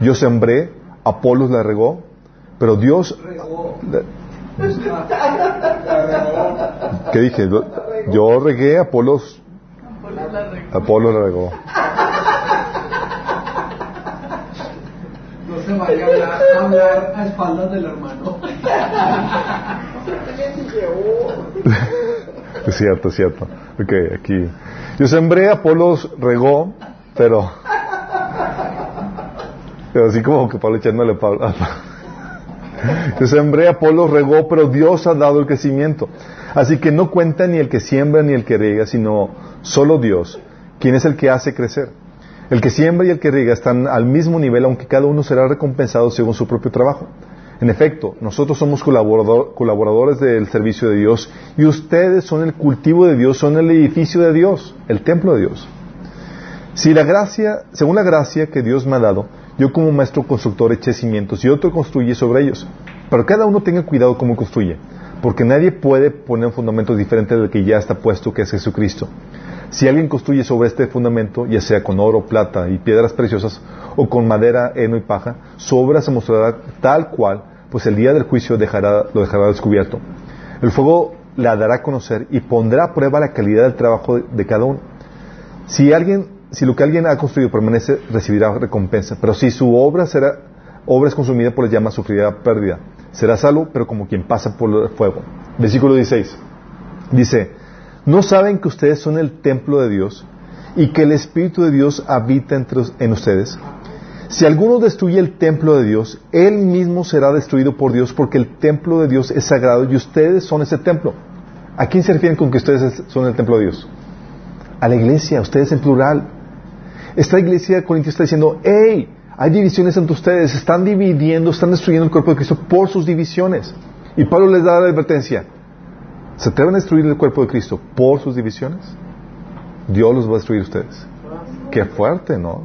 Speaker 1: Yo sembré, Apolos la regó, pero Dios... ¿Qué dije? Yo regué, Apolos... Apolos la regó.
Speaker 2: se vaya a hablar, a espaldas del hermano.
Speaker 1: Es cierto, es cierto. Ok, aquí. Yo sembré, Apolos regó, pero. Pero así como que Pablo echándole Pablo. Yo sembré, Apolos regó, pero Dios ha dado el crecimiento. Así que no cuenta ni el que siembra ni el que riega, sino solo Dios, quien es el que hace crecer. El que siembra y el que riega están al mismo nivel, aunque cada uno será recompensado según su propio trabajo. En efecto, nosotros somos colaboradores del servicio de Dios y ustedes son el cultivo de Dios, son el edificio de Dios, el templo de Dios. Si la gracia, según la gracia que Dios me ha dado, yo como maestro constructor eché cimientos y otro construye sobre ellos. Pero cada uno tenga cuidado cómo construye, porque nadie puede poner un fundamento diferente del que ya está puesto, que es Jesucristo. Si alguien construye sobre este fundamento, ya sea con oro, plata y piedras preciosas, o con madera, heno y paja, su obra se mostrará tal cual, pues el día del juicio dejará, lo dejará descubierto. El fuego la dará a conocer y pondrá a prueba la calidad del trabajo de, cada uno. Si alguien, si lo que alguien ha construido permanece, recibirá recompensa, pero si su obra será, obra es consumida por las llamas, sufrirá pérdida. Será salvo, pero como quien pasa por el fuego. Versículo 16. Dice, ¿no saben que ustedes son el templo de Dios y que el Espíritu de Dios habita en ustedes? Si alguno destruye el templo de Dios, él mismo será destruido por Dios porque el templo de Dios es sagrado y ustedes son ese templo. ¿A quién se refieren con que ustedes son el templo de Dios? A la iglesia, ustedes en plural. Esta iglesia de Corintios está diciendo, hey, hay divisiones entre ustedes, están dividiendo, están destruyendo el cuerpo de Cristo por sus divisiones. Y Pablo les da la advertencia, ¿se atreven a destruir el cuerpo de Cristo por sus divisiones? Dios los va a destruir ustedes. Qué fuerte, ¿no?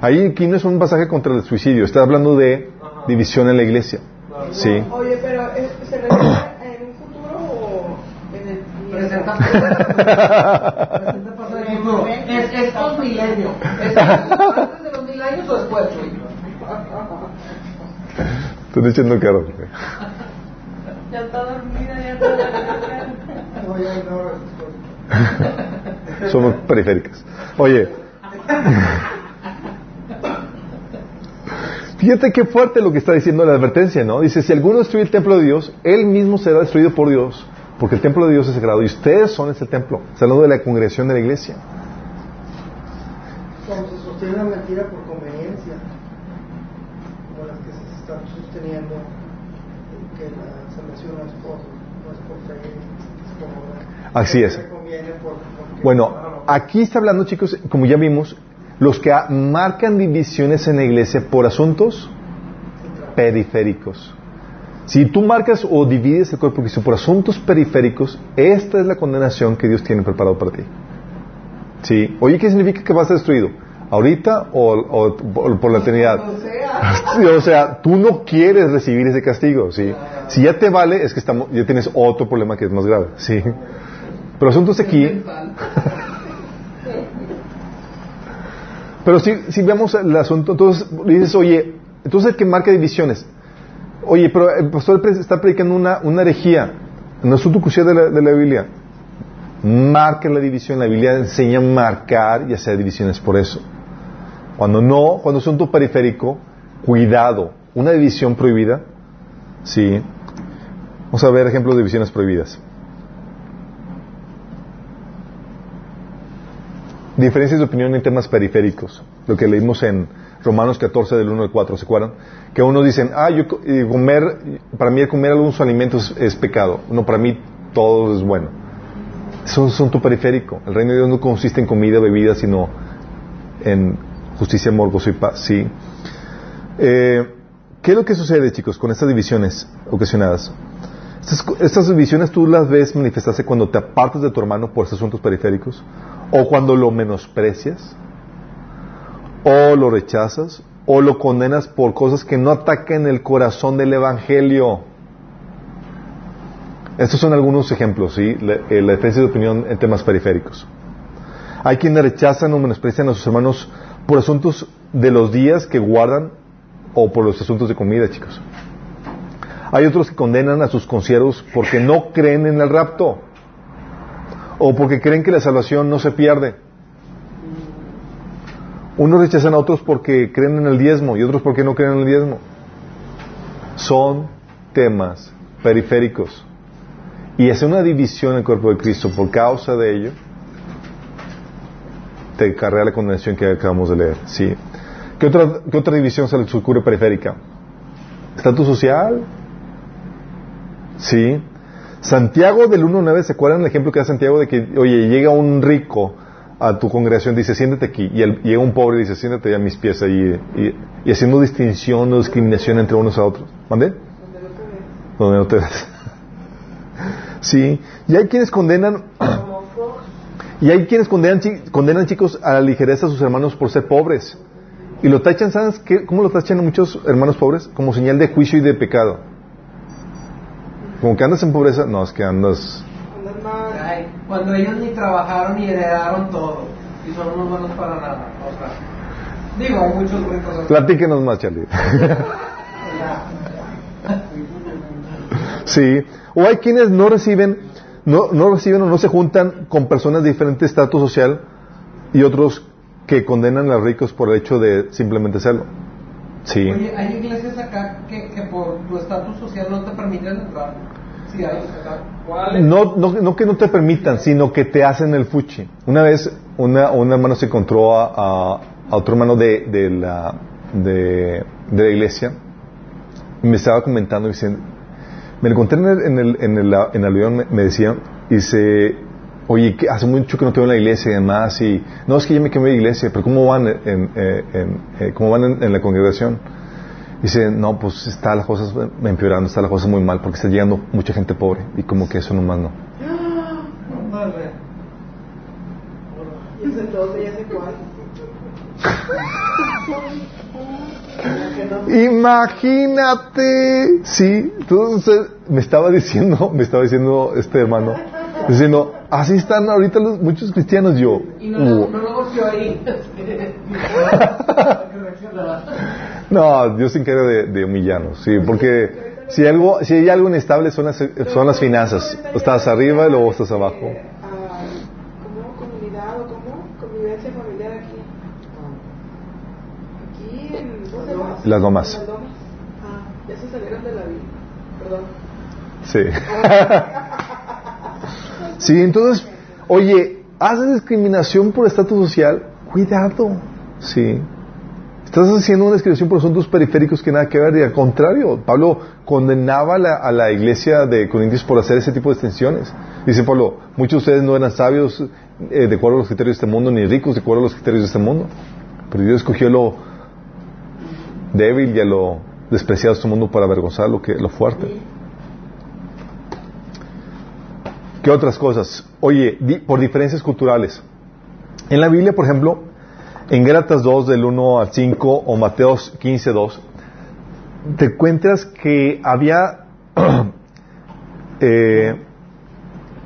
Speaker 1: Ahí aquí no es un pasaje contra el suicidio, está hablando de división en la iglesia. Sí.
Speaker 3: Oye, pero ¿se refiere en un futuro o en el
Speaker 2: Presenta [laughs] pasado y futuro. Es estos milenios. Años o después, Chuy?
Speaker 1: Estoy diciendo caro.
Speaker 3: Ya está dormida, ya está dormida.
Speaker 1: Somos periféricas. Oye. Fíjate qué fuerte lo que está diciendo la advertencia, ¿no? Dice, si alguno destruye el templo de Dios, él mismo será destruido por Dios, porque el templo de Dios es sagrado y ustedes son ese templo. Hablando de la congregación de la iglesia.
Speaker 4: Sostiene una mentira por conveniencia, como las que se están sosteniendo, que la salvación no es por, no es por fe, es por obra.
Speaker 1: Así es.
Speaker 4: Por,
Speaker 1: Bueno, aquí está hablando, chicos, como ya vimos, los que marcan divisiones en la iglesia por asuntos periféricos. Si tú marcas o divides el cuerpo de Cristo por asuntos periféricos, esta es la condenación que Dios tiene preparado para ti. ¿Sí? Oye, ¿qué significa que vas a ser destruido? ¿Ahorita o, por, la eternidad? [laughs]
Speaker 2: O sea,
Speaker 1: tú no quieres recibir ese castigo, ¿sí? Si ya te vale, es que estamos, ya tienes otro problema que es más grave, ¿sí? Pero asuntos aquí... [laughs] Pero si, si vemos el asunto, entonces dices, oye, entonces el que marca divisiones. Oye, pero el pastor está predicando una, una herejía. No es un crucial de la, de la Biblia. Marca la división. La Biblia enseña a marcar y hacer divisiones por eso. Cuando no, cuando es un asunto periférico, cuidado. Una división prohibida, sí. Vamos a ver ejemplos de divisiones prohibidas. Diferencias de opinión en temas periféricos. Lo que leímos en Romanos 14 del 1 al 4, ¿se acuerdan? Que unos dicen, ah, yo co- comer, para mí comer algunos alimentos es pecado. No, para mí todo es bueno. Eso es un asunto periférico. El reino de Dios no consiste en comida, bebida, sino en justicia, amor, gozo y paz. ¿sí? Eh, ¿Qué es lo que sucede, chicos, con estas divisiones ocasionadas? Estas, estas divisiones tú las ves manifestarse cuando te apartas de tu hermano por estos asuntos periféricos, o cuando lo menosprecias, o lo rechazas, o lo condenas por cosas que no atacan el corazón del Evangelio. Estos son algunos ejemplos, ¿sí? La, eh, la diferencia de opinión en temas periféricos. Hay quienes rechazan o menosprecian a sus hermanos por asuntos de los días que guardan o por los asuntos de comida, chicos. Hay otros que condenan a sus conciervos porque no creen en el rapto o porque creen que la salvación no se pierde. Unos rechazan a otros porque creen en el diezmo y otros porque no creen en el diezmo. Son temas periféricos. Y hacer una división en el cuerpo de Cristo por causa de ello te carrea la condenación que acabamos de leer. ¿sí? ¿Qué, otra, ¿Qué otra división se les ocurre periférica? ¿Estatus social? Sí. Santiago del 1.9, ¿se acuerdan el ejemplo que da Santiago de que, oye, llega un rico a tu congregación, dice, siéntate aquí, y el- llega un pobre y dice, siéntate a mis pies ahí, y, y haciendo distinción o discriminación entre unos a otros. ¿Mande? Donde no te ves. [laughs] Sí. Y hay quienes condenan, y hay quienes condenan, condenan chicos a la ligereza a sus hermanos por ser pobres. Y lo tachan, ¿sabes qué? ¿Cómo lo tachan a muchos hermanos pobres? Como señal de juicio y de pecado. Como que andas en pobreza, no, es que andas...
Speaker 2: Cuando ellos ni trabajaron ni heredaron todo y son unos buenos para nada. O sea, digo, muchos ricos.
Speaker 1: Platíquenos más, Charlie. [laughs] Sí. O hay quienes no reciben, no, no reciben o no se juntan con personas de diferente estatus social y otros que condenan a los ricos por el hecho de simplemente serlo. Sí.
Speaker 2: Oye, hay iglesias acá que, que por tu estatus social no te permiten entrar. Sí, hay.
Speaker 1: No, no, no que no te permitan, sino que te hacen el fuchi. Una vez una, un hermano se encontró a, a, a otro hermano de, de, la, de, de la iglesia y me estaba comentando diciendo, me lo encontré en el, en el, en el, en el avión, me, me decía, y dice, oye, que hace mucho que no te veo en la iglesia y demás, y no, es que ya me quemé de iglesia, pero ¿cómo van en, en, eh, ¿cómo van en, en la congregación? Dice, no, pues está las cosas empeorando, está las cosas muy mal, porque está llegando mucha gente pobre, y como que eso nomás no. [laughs] [laughs] Imagínate, sí, entonces me estaba diciendo, [laughs] me estaba diciendo este hermano, diciendo, así están ahorita los, muchos cristianos, yo,
Speaker 2: Y no,
Speaker 1: "Uh".
Speaker 2: no lo goció ahí. [laughs] [laughs]
Speaker 1: no, Dios se encarga de, de humillarnos, sí, porque si algo, si hay algo inestable son las, son las finanzas, estás arriba y luego estás abajo.
Speaker 3: Ah, ¿Cómo comunidad o cómo convivencia familiar aquí? Aquí en. ¿Dónde más?
Speaker 1: Las Lomas.
Speaker 3: En Las Lomas. Ah, ya se salieron de la vida. Perdón.
Speaker 1: Sí. [laughs] sí, entonces, oye, haces discriminación por estatus social, cuidado, sí. Estás haciendo una discriminación por asuntos periféricos que nada que ver, y al contrario, Pablo condenaba a la, a la iglesia de Corintios por hacer ese tipo de extensiones. Dice Pablo, muchos de ustedes no eran sabios eh, de acuerdo a los criterios de este mundo, ni ricos de acuerdo a los criterios de este mundo. Pero Dios escogió lo débil y a lo despreciado de este mundo para avergonzar lo, que, lo fuerte. ¿Qué otras cosas? Oye, di- por diferencias culturales. En la Biblia, por ejemplo, en Gálatas 2, del 1 al 5, o Mateos 15, 2, te encuentras que había. [clears throat] eh,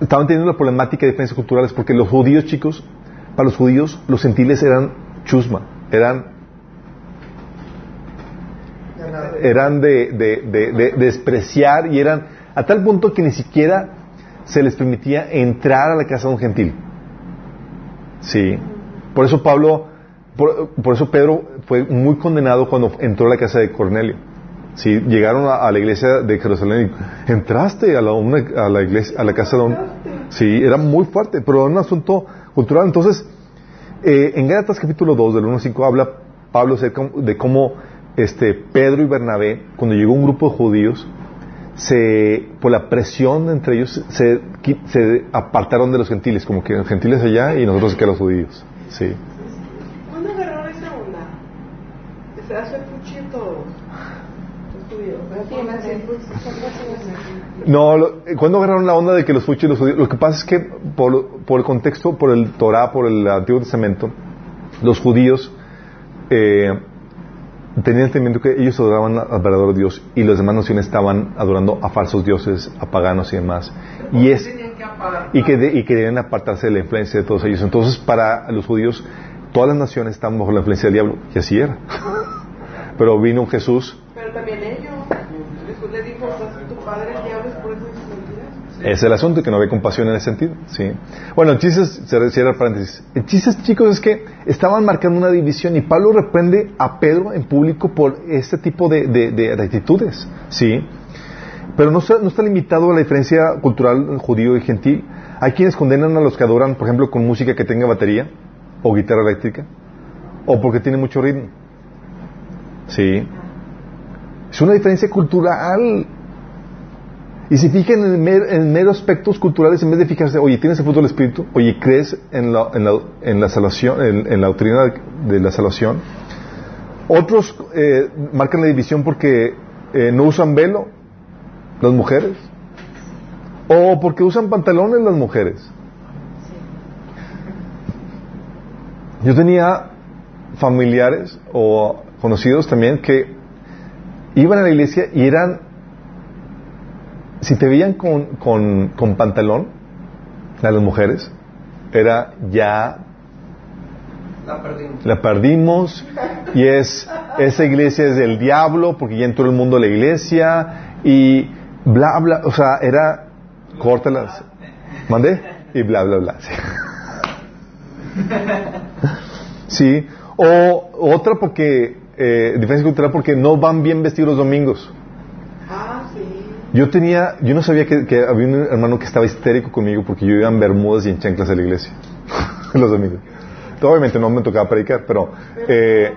Speaker 1: estaban teniendo la problemática de diferencias culturales porque los judíos, chicos, para los judíos, los gentiles eran chusma, eran
Speaker 4: Ganado.
Speaker 1: Eran de, de- de- de despreciar y eran a tal punto que ni siquiera se les permitía entrar a la casa de un gentil. Sí. Por eso Pablo, por, por eso Pedro fue muy condenado cuando entró a la casa de Cornelio. Sí, llegaron a, a la iglesia de Jerusalén y entraste a la, una- a la iglesia, a la casa de un... Sí, era muy fuerte, pero era un asunto cultural. Entonces, eh, en Gálatas capítulo 2, del 1 al 5, habla Pablo acerca de cómo este, Pedro y Bernabé, cuando llegó un grupo de judíos, se, por la presión entre ellos, se, se apartaron de los gentiles, como que los gentiles allá y nosotros acá los judíos. Sí.
Speaker 3: ¿Cuándo agarraron esa onda? Que se hace puchi todos.
Speaker 1: No, lo- eh, cuando agarraron la onda de que los fuchis y los judíos, lo que pasa es que por, por el contexto, por el Torah, por el Antiguo Testamento, los judíos eh, tenían entendimiento que ellos adoraban al verdadero Dios y las demás naciones estaban adorando a falsos dioses, a paganos y demás. Y es
Speaker 2: que
Speaker 1: y que, de- y que apartarse de la influencia de todos ellos. Entonces, para los judíos, todas las naciones están bajo la influencia del diablo, y así era. [laughs] Pero vino Jesús,
Speaker 3: Pero también ellos. Jesús le dijo, o sea, tu padre es diablo, es por eso dices mentiras.
Speaker 1: ese es el asunto, que no había compasión en ese sentido. Sí. Bueno, el chiste, cierra el paréntesis. El chiste, chicos, es que estaban marcando una división y Pablo reprende a Pedro en público por este tipo de, de- de- de actitudes. Sí. Pero no está, no está limitado a la diferencia cultural judío y gentil. Hay quienes condenan a los que adoran, por ejemplo, con música que tenga batería o guitarra eléctrica o porque tiene mucho ritmo. Sí. Es una diferencia cultural. Y si fijan en, mer- en meros aspectos culturales, en vez de fijarse, oye, ¿tienes el fruto del Espíritu? Oye, ¿crees en la, en la, en la salvación, en, en la doctrina de, de la salvación? Otros eh, marcan la división porque eh, no usan velo las mujeres. O porque usan pantalones las mujeres. Yo tenía familiares o conocidos también que iban a la iglesia y eran, si te veían con, con, con pantalón, a las mujeres, era ya
Speaker 2: La perdimos.
Speaker 1: la perdimos y es esa iglesia es del diablo porque ya entró el mundo a la iglesia y bla, bla, o sea, era córtalas, mandé y bla, bla, bla. Sí. [laughs] Sí. O otra porque, eh, diferencia cultural porque no van bien vestidos los domingos. Yo tenía, yo no sabía que, que había un hermano que estaba histérico conmigo porque yo iba en bermudas y en chanclas a la iglesia [laughs] los domingos. Obviamente no me tocaba predicar, pero eh,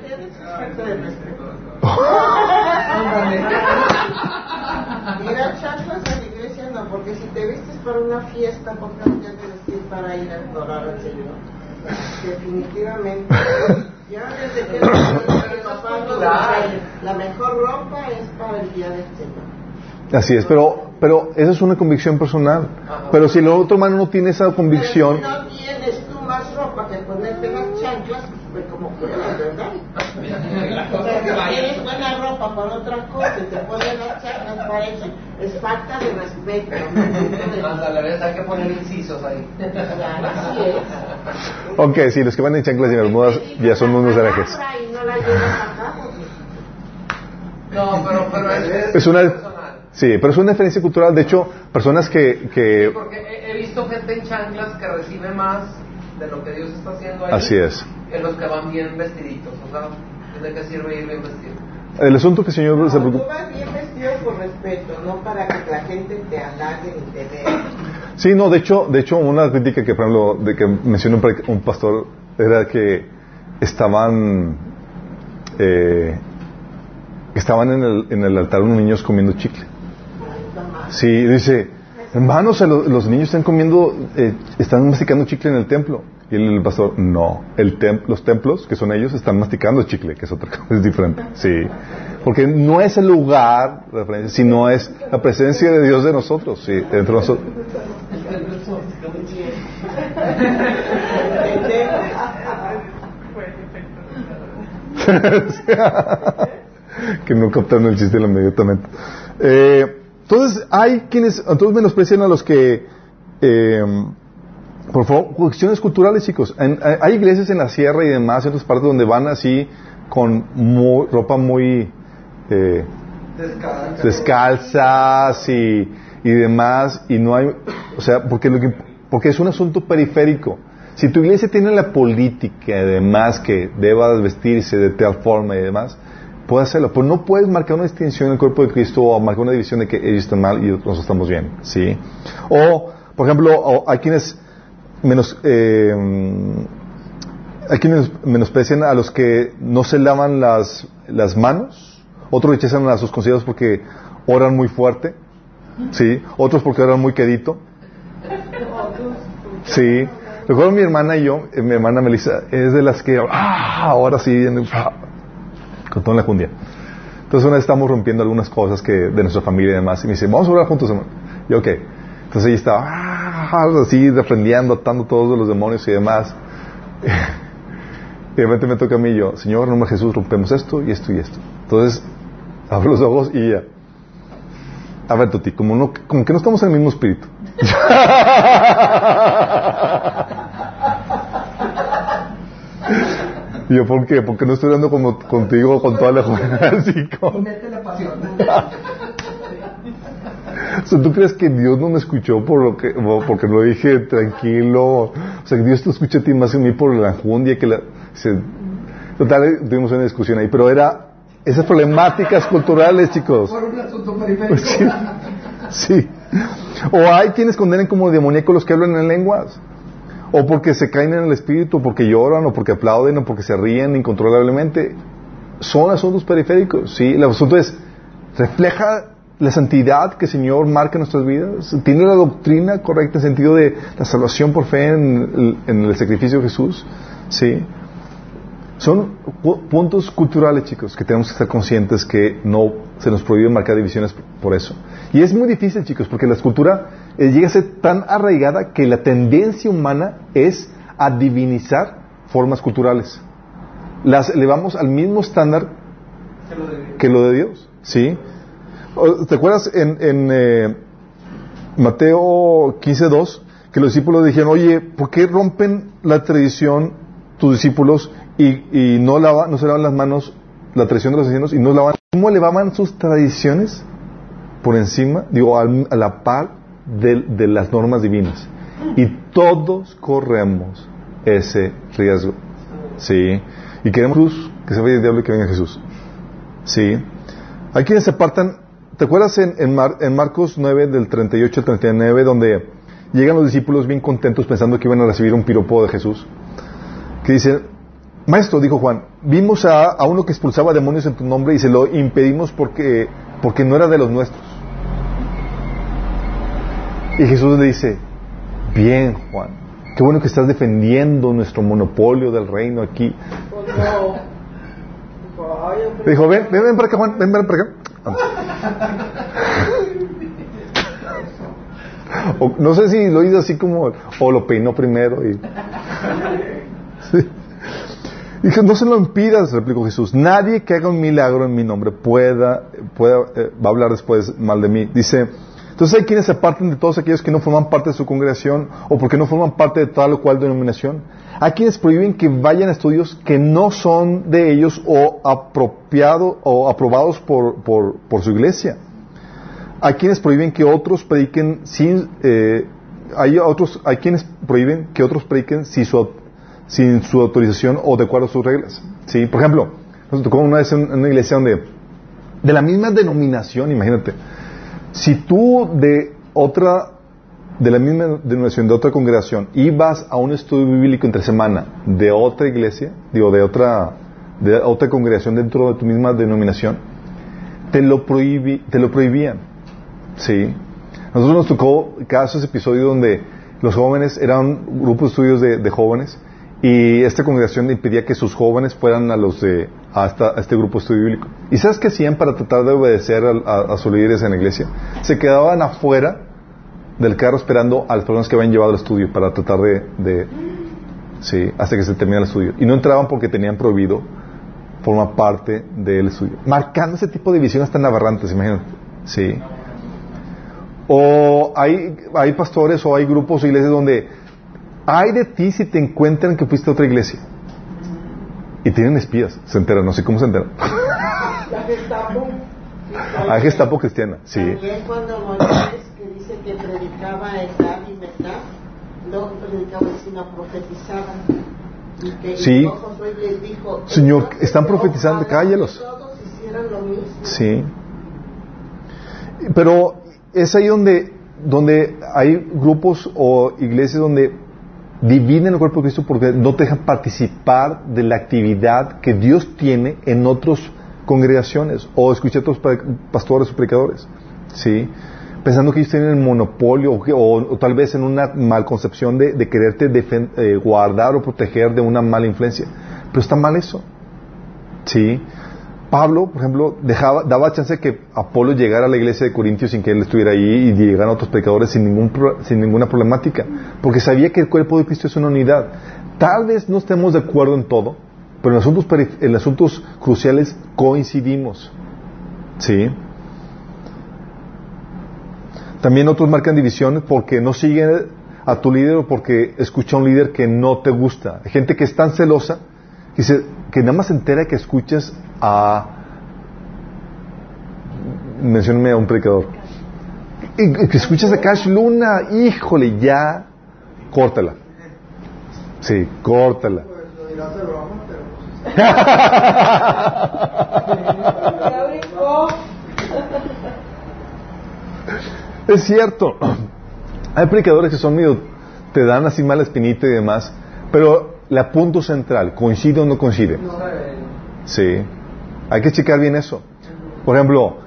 Speaker 3: porque si te vistes para una fiesta, ¿por qué no te vestir para ir a adorar al Señor? Definitivamente. Ya desde que la mejor ropa es para el día del Señor.
Speaker 1: Así es, pero, pero esa es una convicción personal. Pero si el otro hermano no tiene esa convicción,
Speaker 3: Pero si no tienes tú más ropa que ponerte las chanclas, pues como puedas, ¿verdad? O sea, si tienes buena ropa para otra cosa y te pones las chanclas para eso, es falta de respeto.
Speaker 2: Hasta la vez hay que poner incisos ahí.
Speaker 3: Así es.
Speaker 1: ok, sí, los que van en chanclas y en bermudas ya son unos herejes.
Speaker 3: No
Speaker 2: pero, pero es,
Speaker 1: Es una. Sí, pero es una diferencia cultural. De hecho, personas que,
Speaker 2: Sí,
Speaker 1: que
Speaker 2: porque he, he visto gente en chanclas que recibe más de lo que Dios está haciendo ahí.
Speaker 1: Así es.
Speaker 2: Que los que van bien vestiditos. O sea, ¿de qué sirve ir bien vestido?
Speaker 1: el asunto que el Señor se
Speaker 3: No, tú
Speaker 1: preocupa.
Speaker 3: vas bien vestido por respeto, no para que la gente te halague ni te vea.
Speaker 1: Sí, no, de hecho, de hecho, una crítica que, por ejemplo, de que mencionó un, pre- un pastor era que estaban, eh, estaban en el, en el altar unos niños comiendo chicle. Sí, dice, hermanos, los niños están comiendo, eh, están masticando chicle en el templo. Y el, pastor, no, el tem- los templos, que son ellos, están masticando chicle, que es otra [laughs] cosa, es diferente. Sí, porque no es el lugar, sino es la presencia de Dios de nosotros, sí, dentro de nosotros. [laughs] [laughs] que no captaron el chiste inmediatamente. Eh, entonces, hay quienes entonces menosprecian a los que, eh, por favor, cuestiones culturales, chicos. En- hay- iglesias en la sierra y demás, en otras partes donde van así con mu- ropa muy eh, descalzas y, y demás, y no hay, o sea, porque, lo que, porque es un asunto periférico. Si tu iglesia tiene la política y demás que deba vestirse de tal forma y demás, puede hacerlo, pero no puedes marcar una distinción en el cuerpo de Cristo o marcar una división de que ellos están mal y nosotros estamos bien, ¿sí? O, por ejemplo, hay quienes menos, eh, hay quienes menosprecian a los que no se lavan las, las manos, otros rechazan a sus consejeros porque oran muy fuerte, ¿sí? Otros porque oran muy quedito, sí. Recuerdo mi hermana y yo, eh, mi hermana Melissa, es de las que, ah, ahora sí, toda la jundia. Entonces una vez estamos rompiendo algunas cosas que de nuestra familia y demás, y me dice, vamos a orar juntos, hermano. Y yo, ok. Entonces ella estaba, ah, así, defendiendo, atando todos los demonios y demás. [laughs] Y de repente me toca a mí y yo, Señor, en nombre de Jesús, rompemos esto y esto y esto. Entonces, [laughs] abro los ojos y ya. A ver, como, no, como que no estamos en el mismo espíritu. [laughs] Y yo, ¿por qué? Porque no estoy hablando como, contigo con toda la [laughs] como-
Speaker 2: Mete la pasión.
Speaker 1: O sea, ¿tú crees que Dios no me escuchó por lo que, porque lo dije tranquilo? O sea, que Dios te escucha a ti más que a mí por la jundia que la... se- total, tuvimos una discusión ahí, pero era esas problemáticas culturales, chicos.
Speaker 2: Por un asunto periférico. [laughs]
Speaker 1: Sí. Sí. O hay quienes condenan como demoníacos los que hablan en lenguas. O porque se caen en el espíritu, porque lloran, o porque aplauden, o porque se ríen incontrolablemente. Son asuntos periféricos. Sí, el asunto es, refleja la santidad que el Señor marca en nuestras vidas. Tiene la doctrina correcta en sentido de la salvación por fe en el, en el sacrificio de Jesús. Sí. Son pu- puntos culturales, chicos, que tenemos que estar conscientes que no se nos prohíbe marcar divisiones por eso. Y es muy difícil, chicos, porque la cultura llega a ser tan arraigada que la tendencia humana es a divinizar formas culturales. Las elevamos al mismo estándar que lo de Dios, ¿sí? ¿Te acuerdas en, en eh, Mateo 15.2 que los discípulos dijeron, oye, ¿por qué rompen la tradición tus discípulos y, y no, no se lavan las manos, la tradición de los asesinos, y no lavan? ¿Cómo elevaban sus tradiciones? por encima, digo, a la par de, de las normas divinas. Y todos corremos ese riesgo. ¿Sí? Y queremos que se vaya el diablo y que venga Jesús. ¿Sí? Hay quienes se apartan. ¿Te acuerdas en, en Marcos 9, del 38 al 39, donde llegan los discípulos bien contentos pensando que iban a recibir un piropo de Jesús? Que dice, Maestro, dijo Juan, vimos a, a uno que expulsaba demonios en tu nombre y se lo impedimos porque, porque no era de los nuestros. Y Jesús le dice, bien Juan, qué bueno que estás defendiendo nuestro monopolio del reino aquí. Le dijo, ven, ven, ven para acá Juan, ven, ven para acá. [laughs] No sé si lo hizo así como, o lo peinó primero y... [laughs] Sí. Dijo, no se lo impidas, replicó Jesús. Nadie que haga un milagro en mi nombre pueda, pueda eh, va a hablar después mal de mí. Dice, entonces hay quienes se apartan de todos aquellos que no forman parte de su congregación o porque no forman parte de tal o cual denominación. Hay quienes prohíben que vayan a estudios que no son de ellos o apropiado o aprobados por, por, su iglesia. Hay quienes prohíben que otros prediquen sin, eh, hay otros, hay quienes prohíben que otros prediquen sin su, sin su autorización o de acuerdo a sus reglas. ¿Sí? Por ejemplo, nos tocó una vez en una iglesia donde, de la misma denominación, imagínate, si tú de otra, de la misma denominación, de otra congregación, ibas a un estudio bíblico entre semana de otra iglesia, digo, de otra, de otra congregación dentro de tu misma denominación, te lo, prohibi- te lo prohibían. Sí. Nosotros nos tocó casos, episodios donde los jóvenes eran un grupo de estudios de jóvenes y esta congregación impedía que sus jóvenes fueran a los de a, a este grupo de estudio bíblico. ¿Y sabes qué hacían para tratar de obedecer a, a- a sus líderes en la iglesia? Se quedaban afuera del carro esperando a las personas que habían llevado al estudio para tratar de, de sí, hasta que se terminara el estudio. Y no entraban porque tenían prohibido formar parte del estudio. Marcando ese tipo de visiones tan aberrantes, imagínate. Sí. O hay, hay pastores o hay grupos o iglesias donde hay de ti si te encuentran que fuiste a otra iglesia. Y tienen espías, se enteran, no sé cómo se enteran.
Speaker 3: La Gestapo. [laughs]
Speaker 1: Hay Gestapo cristiana, sí.
Speaker 5: También cuando Moisés, que dice que predicaba edad y verdad, no predicaba sino profetizaba. Y que
Speaker 1: Sí.
Speaker 5: Josué les dijo,
Speaker 1: Señor, están profetizando,
Speaker 5: ojalá
Speaker 1: cállalos.
Speaker 5: Todos hicieran lo mismo.
Speaker 1: Sí. Pero es ahí donde, donde hay grupos o iglesias donde dividen el cuerpo de Cristo porque no te dejan participar de la actividad que Dios tiene en otras congregaciones o escuchar a otros pa- pastores o predicadores. ¿Sí? Pensando que ellos tienen el monopolio o, tal vez en una malconcepción de, de quererte defen- eh, guardar o proteger de una mala influencia. Pero está mal eso. ¿Sí? Pablo, por ejemplo, daba chance que Apolo llegara a la iglesia de Corintios sin que él estuviera ahí y llegaran otros pecadores sin, ninguna problemática, porque sabía que el cuerpo de Cristo es una unidad. Tal vez no estemos de acuerdo en todo, pero en asuntos, asuntos cruciales coincidimos. ¿Sí? También otros marcan divisiones porque no siguen a tu líder o porque escucha a un líder que no te gusta. Hay gente que es tan celosa que, que nada más se entera que escuchas a... Mencióname a un predicador. Y, que escuchas a Cash Luna, híjole, ya, córtala. Sí, córtala.
Speaker 4: Pues pues. [laughs]
Speaker 1: Es cierto. Hay predicadores que son medio, te dan así mala espinita y demás, pero la punto central, ¿coincide o no coincide? Sí. Hay que checar bien eso. Por ejemplo,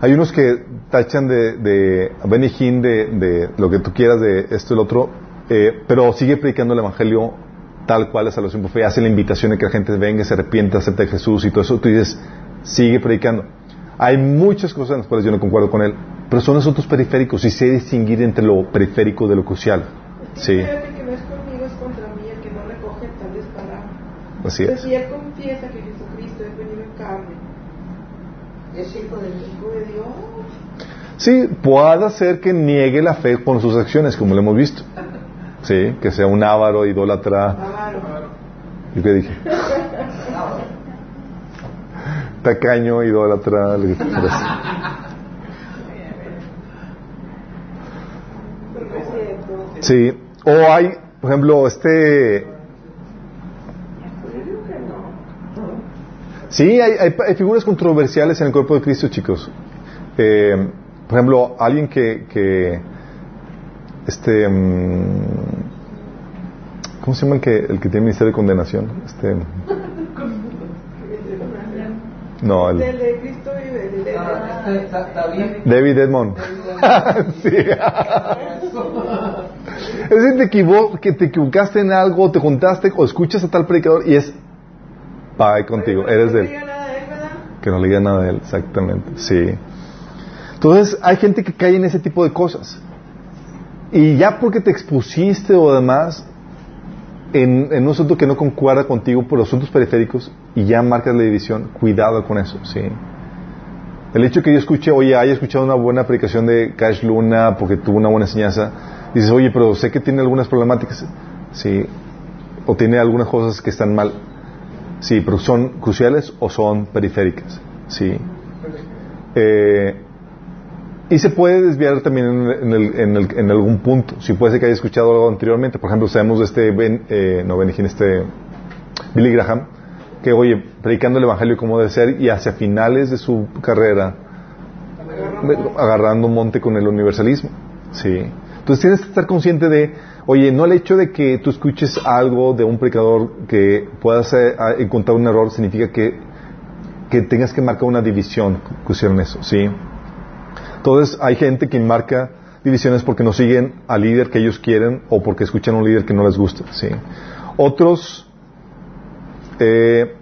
Speaker 1: hay unos que tachan de, de Benny Hinn de, de lo que tú quieras, de esto y lo otro, eh, pero sigue predicando el Evangelio tal cual la salvación fe, hace la invitación de que la gente venga, se arrepienta, acepte a Jesús y todo eso. Tú dices, sigue predicando. Hay muchas cosas en las cuales yo no concuerdo con él, pero son asuntos periféricos y sé distinguir entre lo periférico de lo crucial. Sí,
Speaker 3: no es es
Speaker 1: así
Speaker 3: Pues
Speaker 1: es.
Speaker 3: si él confiesa que
Speaker 1: Sí, puede ser que niegue la fe con sus acciones, como lo hemos visto. Sí, que sea un ávaro, idólatra. ¿Y qué dije? Tacaño, idólatra. Sí, o hay, por ejemplo, este Sí, hay, hay- hay figuras controversiales en el cuerpo de Cristo, chicos. Eh, por ejemplo, alguien que, que este, mm, ¿cómo se llama el que, el que tiene ministerio de condenación? Este, [laughs] no, el
Speaker 3: Del de Cristo y del de
Speaker 2: Ah, este, Da- David.
Speaker 1: David Edmond. [laughs] sí. Es decir, te, equivo- que te equivocaste en algo, te juntaste o escuchas a tal predicador y es bye contigo, eres de
Speaker 3: No de él.
Speaker 1: Que no le diga nada de él, exactamente, sí. Entonces, hay gente que cae en ese tipo de cosas. Y ya porque te expusiste o demás en, en un asunto que no concuerda contigo por los asuntos periféricos y ya marcas la división, cuidado con eso, sí. El hecho que yo escuche, oye, haya escuchado una buena predicación de Cash Luna porque tuvo una buena enseñanza, dices, oye, pero sé que tiene algunas problemáticas, sí, o tiene algunas cosas que están mal, sí, pero son cruciales o son periféricas, sí. Eh, y se puede desviar también en, en el- en el- en algún punto. Si puede ser que haya escuchado algo anteriormente. Por ejemplo, sabemos de este, ben, eh, no Benigín, este Billy Graham, que oye, predicando el Evangelio como debe ser y hacia finales de su carrera, agarrando un monte con el universalismo. Sí. Entonces tienes que estar consciente de, oye, no el hecho de que tú escuches algo de un predicador que puedas encontrar un error significa que, que tengas que marcar una división en eso, ¿sí? Entonces hay gente que marca divisiones porque no siguen al líder que ellos quieren o porque escuchan a un líder que no les gusta. ¿sí? Otros, eh,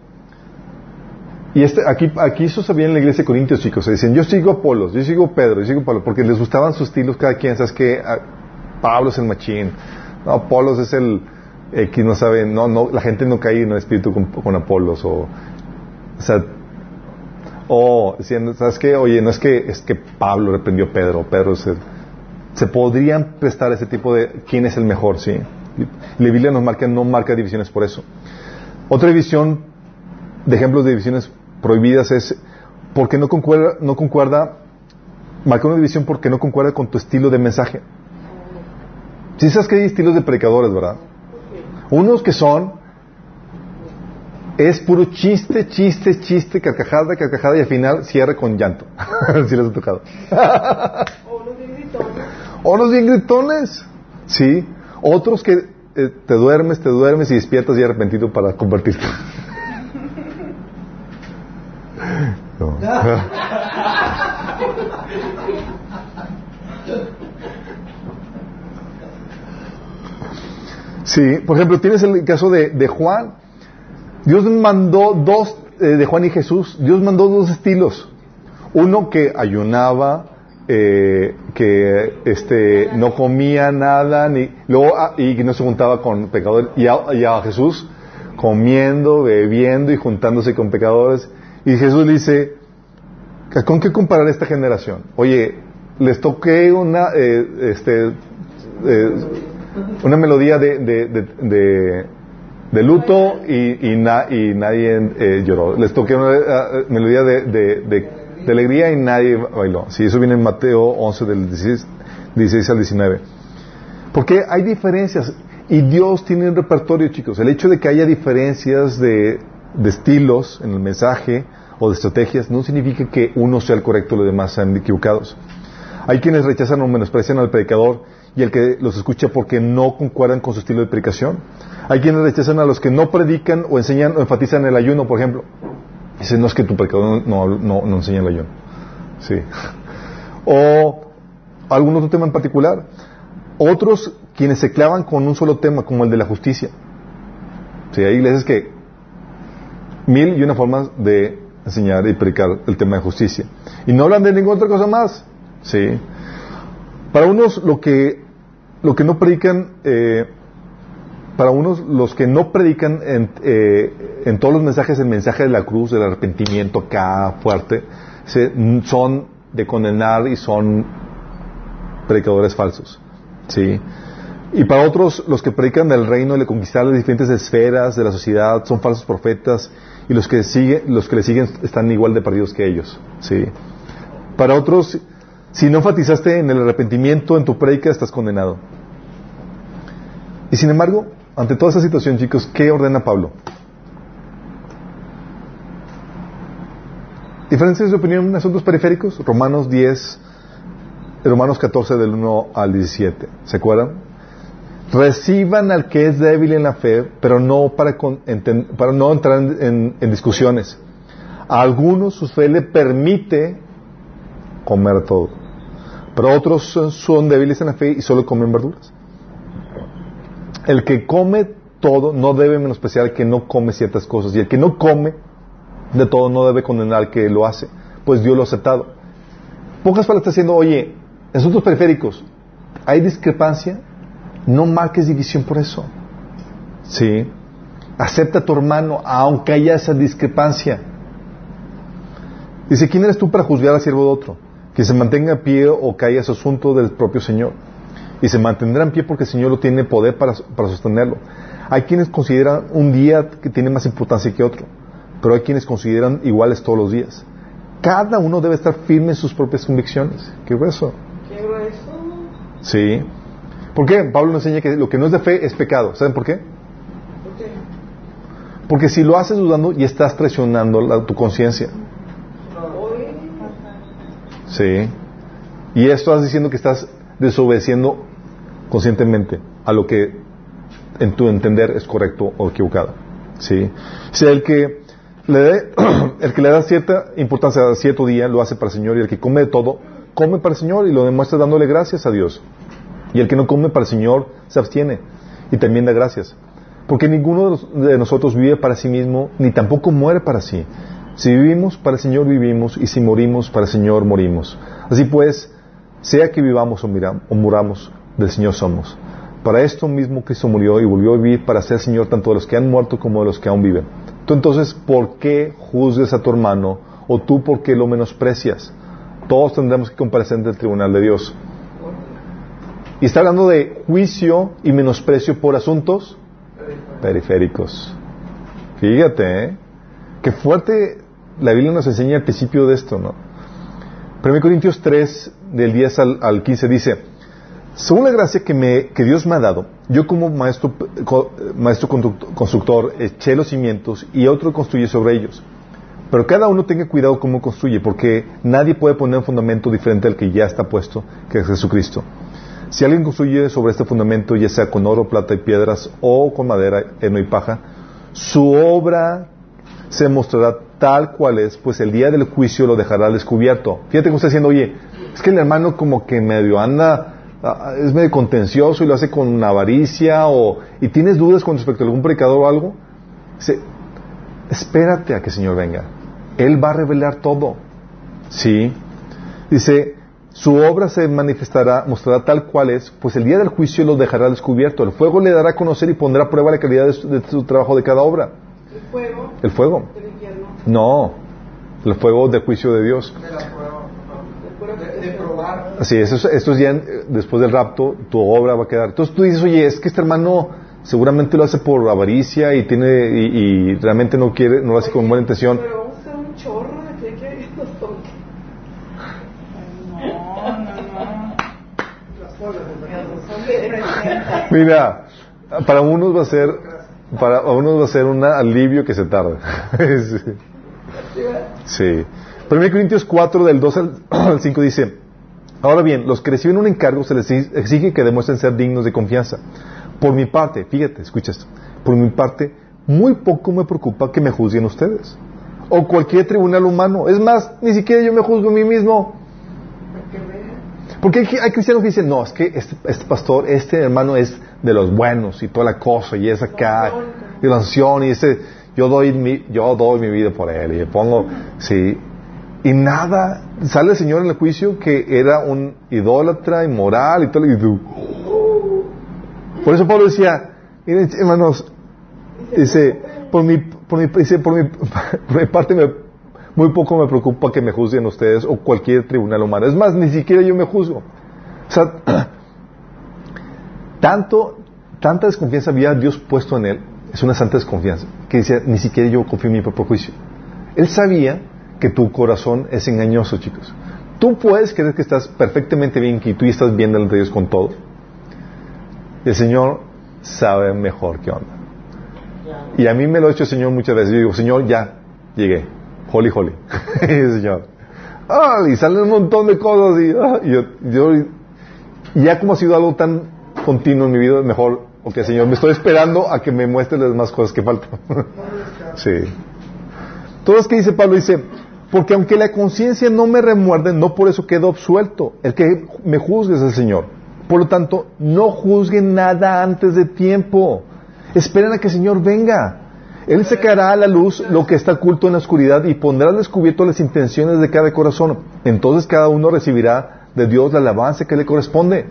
Speaker 1: y este, aquí, aquí eso sabía en la iglesia de Corintios, chicos, se dicen, yo sigo a Apolos, yo sigo a Pedro, yo sigo a Pablo, porque les gustaban sus estilos cada quien, sabes que Pablo es el machín, no, Apolos es el que no sabe, no, no, la gente no cae en el espíritu con, con Apolos, o, o sea, o ¿sabes qué? Oye, no es que es que Pablo reprendió a Pedro, Pedro se, se podrían prestar ese tipo de quién es el mejor, sí. La Biblia nos marca, no marca divisiones por eso. Otra división, de ejemplos de divisiones prohibidas es porque no concuerda, no concuerda, marca una división porque no concuerda con tu estilo de mensaje. Si sabes que hay estilos de predicadores, ¿verdad? Unos que son es puro chiste, chiste, chiste, carcajada, carcajada y al final cierra con llanto. si les ha tocado.
Speaker 3: O unos bien gritones. [laughs]
Speaker 1: Unos bien gritones. Sí. Otros que eh, te duermes, te duermes y despiertas ya arrepentido para convertirte. [laughs] No. [laughs] Sí, por ejemplo, tienes el caso de, de Juan. Dios mandó dos, eh, de Juan y Jesús, Dios mandó dos estilos. Uno que ayunaba, eh, que este, no comía nada, ni, luego, ah, y que no se juntaba con pecadores. Y a, Jesús comiendo, bebiendo y juntándose con pecadores. Y Jesús dice, ¿con qué comparar esta generación? Oye, les toqué una, eh, este, eh, una melodía de, de, de, luto y, y, na- y nadie eh, lloró. Les toqué una eh, melodía de, de, de- de alegría y nadie bailó. Sí, eso viene en Mateo 11 del 16, 16 al 19. Porque hay diferencias y Dios tiene un repertorio, chicos. El hecho de que haya diferencias de, de estilos en el mensaje o de estrategias no significa que uno sea el correcto y los demás sean equivocados. Hay quienes rechazan o menosprecian al predicador y el que los escucha porque no concuerdan con su estilo de predicación. Hay quienes rechazan a los que no predican o enseñan o enfatizan el ayuno, por ejemplo. Dicen, no es que tu predicador no, no, no enseña el ayuno. Sí. [laughs] O algún otro tema en particular. Otros quienes se clavan con un solo tema, como el de la justicia. Sí, hay iglesias que mil y una formas de enseñar y predicar el tema de justicia. Y no hablan de ninguna otra cosa más. Sí. Para unos lo que lo que no predican, eh, para unos los que no predican en, eh, en todos los mensajes el mensaje de la cruz, del arrepentimiento acá fuerte, se- son de condenar y son predicadores falsos. Sí. Y para otros, los que predican del reino de conquistar las diferentes esferas de la sociedad son falsos profetas y los que siguen, los que le siguen están igual de perdidos que ellos. Sí. Para otros, si no enfatizaste en el arrepentimiento en tu predica, estás condenado. Y sin embargo, ante toda esta situación, chicos, ¿qué ordena Pablo? Diferencias de opinión en asuntos periféricos, Romanos 10, Romanos 14 del 1 al 17. ¿Se acuerdan? Reciban al que es débil en la fe, pero no para, no entrar en, en, discusiones. A algunos su fe le permite comer todo, pero otros son débiles en la fe y solo comen verduras. El que come todo no debe menospreciar que no come ciertas cosas, y el que no come de todo no debe condenar al que lo hace, pues Dios lo ha aceptado. Pocas palabras está diciendo, oye, en asuntos periféricos, ¿hay discrepancia? No marques división por eso. ¿Sí? Acepta a tu hermano, aunque haya esa discrepancia. Dice, ¿quién eres tú para juzgar al siervo de otro? Que se mantenga en pie o caiga su asunto del propio Señor. Y se mantendrá en pie porque el Señor lo tiene poder para, para sostenerlo. Hay quienes consideran un día que tiene más importancia que otro, pero hay quienes consideran iguales todos los días. Cada uno debe estar firme en sus propias convicciones. ¿Qué grueso?
Speaker 3: Qué grueso.
Speaker 1: Sí. ¿Por qué? Pablo nos enseña que lo que no es de fe es pecado. ¿Saben por qué?
Speaker 3: ¿Por qué?
Speaker 1: Porque si lo haces dudando y estás traicionando la- tu conciencia. Sí. Y esto estás diciendo que estás desobedeciendo conscientemente a lo que en tu entender es correcto o equivocado. Sí. Sea, el que le dé, [clears throat] el que le da cierta importancia a cierto día lo hace para el Señor y el que come de todo, come para el Señor y lo demuestra dándole gracias a Dios. Y el que no come para el Señor se abstiene y también da gracias. Porque ninguno de nosotros vive para sí mismo, ni tampoco muere para sí. Si vivimos, para el Señor vivimos, y si morimos, para el Señor morimos. Así pues, sea que vivamos o muramos, del Señor somos. Para esto mismo Cristo murió y volvió a vivir para ser Señor tanto de los que han muerto como de los que aún viven. Tú entonces, ¿por qué juzgues a tu hermano? ¿O tú por qué lo menosprecias? Todos tendremos que comparecer ante el tribunal de Dios. Y está hablando de juicio y menosprecio por asuntos periféricos. Fíjate, ¿eh? Qué fuerte la Biblia nos enseña al principio de esto, ¿no? 1 Corintios 3, del 10 al, al 15 dice, según la gracia que, me, Dios me ha dado, yo como maestro, maestro constructor eché los cimientos y otro construye sobre ellos. Pero cada uno tenga cuidado cómo construye, porque nadie puede poner un fundamento diferente al que ya está puesto, que es Jesucristo. Si alguien construye sobre este fundamento, ya sea con oro, plata y piedras, o con madera, heno y paja, su obra se mostrará tal cual es, pues el día del juicio lo dejará descubierto. Fíjate que está diciendo, oye, es que el hermano como que medio anda, es medio contencioso y lo hace con avaricia, o, y tienes dudas con respecto a algún predicador o algo. Dice, espérate a que el Señor venga. Él va a revelar todo. ¿Sí? Dice, su obra se manifestará, mostrará tal cual es, pues el día del juicio lo dejará descubierto. El fuego le dará a conocer y pondrá a prueba la calidad de su, de su trabajo de cada obra.
Speaker 3: el fuego
Speaker 1: El fuego.
Speaker 3: infierno,
Speaker 1: No, el fuego del juicio de Dios.
Speaker 2: de la prueba,
Speaker 3: el fuego
Speaker 2: de,
Speaker 3: que
Speaker 2: de probar.
Speaker 1: Así es, esto es ya después del rapto, tu obra va a quedar. Entonces tú dices, oye, es que este hermano seguramente lo hace por avaricia y tiene y, y realmente no quiere, no lo hace con buena intención.
Speaker 3: Pero vamos a hacer un chorro de que que nos toque.
Speaker 6: No, no, no.
Speaker 1: Mira, para unos va a ser, para unos va a ser un alivio que se tarde. [laughs] sí. 1 Corintios 4 del 2 al- [clears throat] al 5 dice, ahora bien, los que reciben un encargo se les exige que demuestren ser dignos de confianza. Por mi parte, fíjate, escucha esto, por mi parte, muy poco me preocupa que me juzguen ustedes. O cualquier tribunal humano. Es más, ni siquiera yo me juzgo a mí mismo. Porque hay, hay cristianos que dicen, no, es que este, este pastor, este hermano es de los buenos y toda la cosa, y es acá, y la unción, y ese, yo doy mi, yo doy mi vida por él, y le pongo, sí, y nada, sale el Señor en el juicio que era un idólatra, inmoral y todo, y por eso Pablo decía, hermanos, dice, por mi, por mi, dice, por mi, [laughs] por mi parte me, muy poco me preocupa que me juzguen ustedes o cualquier tribunal humano. Es más, ni siquiera yo me juzgo. O sea, [clears throat] tanto, tanta desconfianza había Dios puesto en él, es una santa desconfianza, que decía, ni siquiera yo confío en mi propio juicio. Él sabía que tu corazón es engañoso, chicos. Tú puedes creer que estás perfectamente bien, que tú estás bien delante de Dios con todo. El Señor sabe mejor qué onda. Y a mí me lo ha hecho el Señor muchas veces. Yo digo, Señor, ya, llegué. Holy, holy. [laughs] y el Señor, y salen un montón de cosas. Y, ah, y yo, yo- y ya como ha sido algo tan continuo en mi vida, mejor, ok, Señor, me estoy esperando a que me muestre las demás cosas que faltan. [laughs] sí. Todo es que dice Pablo, dice, porque aunque la conciencia no me remuerde, no por eso quedo absuelto. El que me juzgue es el Señor. Por lo tanto, no juzguen nada antes de tiempo. Esperen a que el Señor venga. Él sacará a la luz lo que está oculto en la oscuridad y pondrá al descubierto las intenciones de cada corazón. Entonces cada uno recibirá de Dios la alabanza que le corresponde.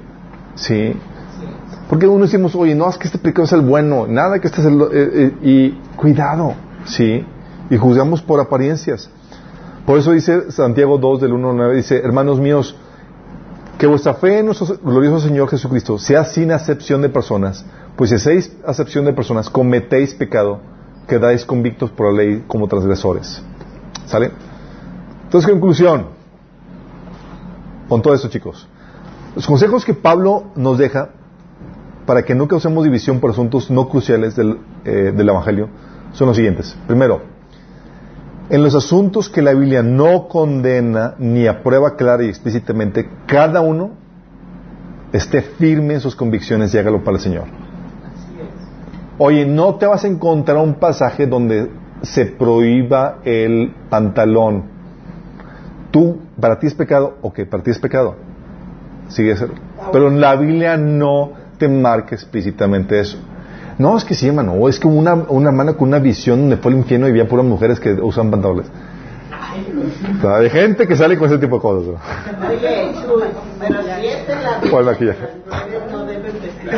Speaker 1: ¿Sí? Porque uno decimos, oye, no, es que este pecado es el bueno, nada que este es el... eh, eh, y cuidado, ¿sí? Y juzgamos por apariencias. Por eso dice Santiago 2 del 1 al 9, dice, hermanos míos, que vuestra fe en nuestro glorioso Señor Jesucristo sea sin acepción de personas, pues si hacéis acepción de personas, cometéis pecado, quedáis convictos por la ley como transgresores. ¿Sale? Entonces, conclusión. Con todo esto, chicos. Los consejos que Pablo nos deja para que no causemos división por asuntos no cruciales del, eh, del Evangelio son los siguientes. Primero, en los asuntos que la Biblia no condena ni aprueba clara y explícitamente, cada uno esté firme en sus convicciones y hágalo para el Señor. Oye, no te vas a encontrar un pasaje donde se prohíba el pantalón. Tú, para ti es pecado, ok, para ti es pecado. Sigue ser. Pero en la Biblia no te marca explícitamente eso. No, es que sí, hermano. Es que una, una hermana con una visión donde fue infierno y había puras mujeres que usan pantalones. O sea, hay gente que sale con ese tipo de cosas. ¿no?
Speaker 5: Oye, Chuy, pero si esta es la
Speaker 1: ¿Cuál maquillaje?
Speaker 5: no deben vestir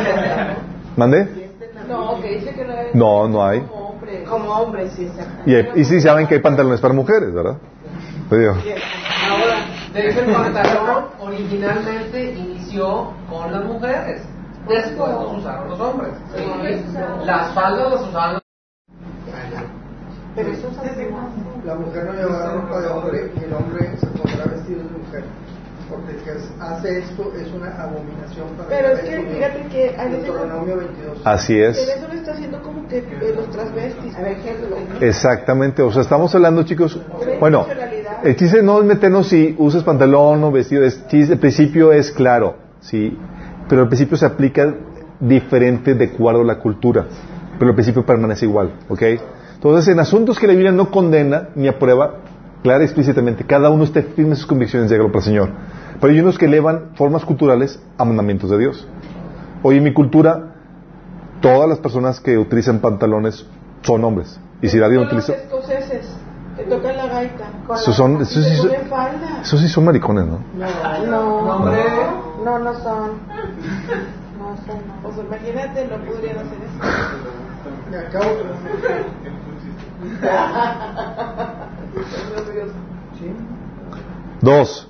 Speaker 1: ¿Mande?
Speaker 3: No, que dice que no es
Speaker 1: No, no hay.
Speaker 3: como hombre.
Speaker 5: Como sí, exactamente.
Speaker 1: Y, hay- y sí saben que hay pantalones para mujeres, ¿verdad? Te digo.
Speaker 2: Ahora, de hecho el pantalón originalmente inició con las mujeres. Después los usaron los hombres. ¿sí? Las faldas las usaban los
Speaker 3: Pero eso es.
Speaker 4: La mujer no llevará ropa de hombre y el hombre se pondrá vestido de mujer. Porque el que hace esto es una abominación para
Speaker 3: Pero
Speaker 4: el
Speaker 3: es que fíjate que hay veces
Speaker 4: Deuteronomio 22.
Speaker 1: Así
Speaker 3: en
Speaker 1: es.
Speaker 3: eso lo está haciendo como que eh, los transvestis.
Speaker 5: A ver, ejemplo.
Speaker 1: Exactamente. O sea, estamos hablando, chicos. Bueno, el chiste no es meternos si usas pantalón o vestido. Es, chiste, el principio es claro, ¿sí? Pero el principio se aplica diferente de acuerdo a la cultura. Pero el principio permanece igual, ¿ok? Entonces, en asuntos que la Biblia no condena ni aprueba, clara y explícitamente, cada uno esté firme en sus convicciones y hágalo para el Señor. Pero hay unos que elevan formas culturales a mandamientos de Dios. Hoy en mi cultura, todas las personas que utilizan pantalones son hombres. Y si nadie utiliza...
Speaker 3: los escoceses tocan la gaita.
Speaker 1: Esos son, esos sí
Speaker 3: Se
Speaker 1: son, esos sí son maricones, ¿no?
Speaker 3: No, no, no son. No son. O sea, imagínate, no podrían hacer eso.
Speaker 4: Me acabo ¿Sí?
Speaker 1: Dos,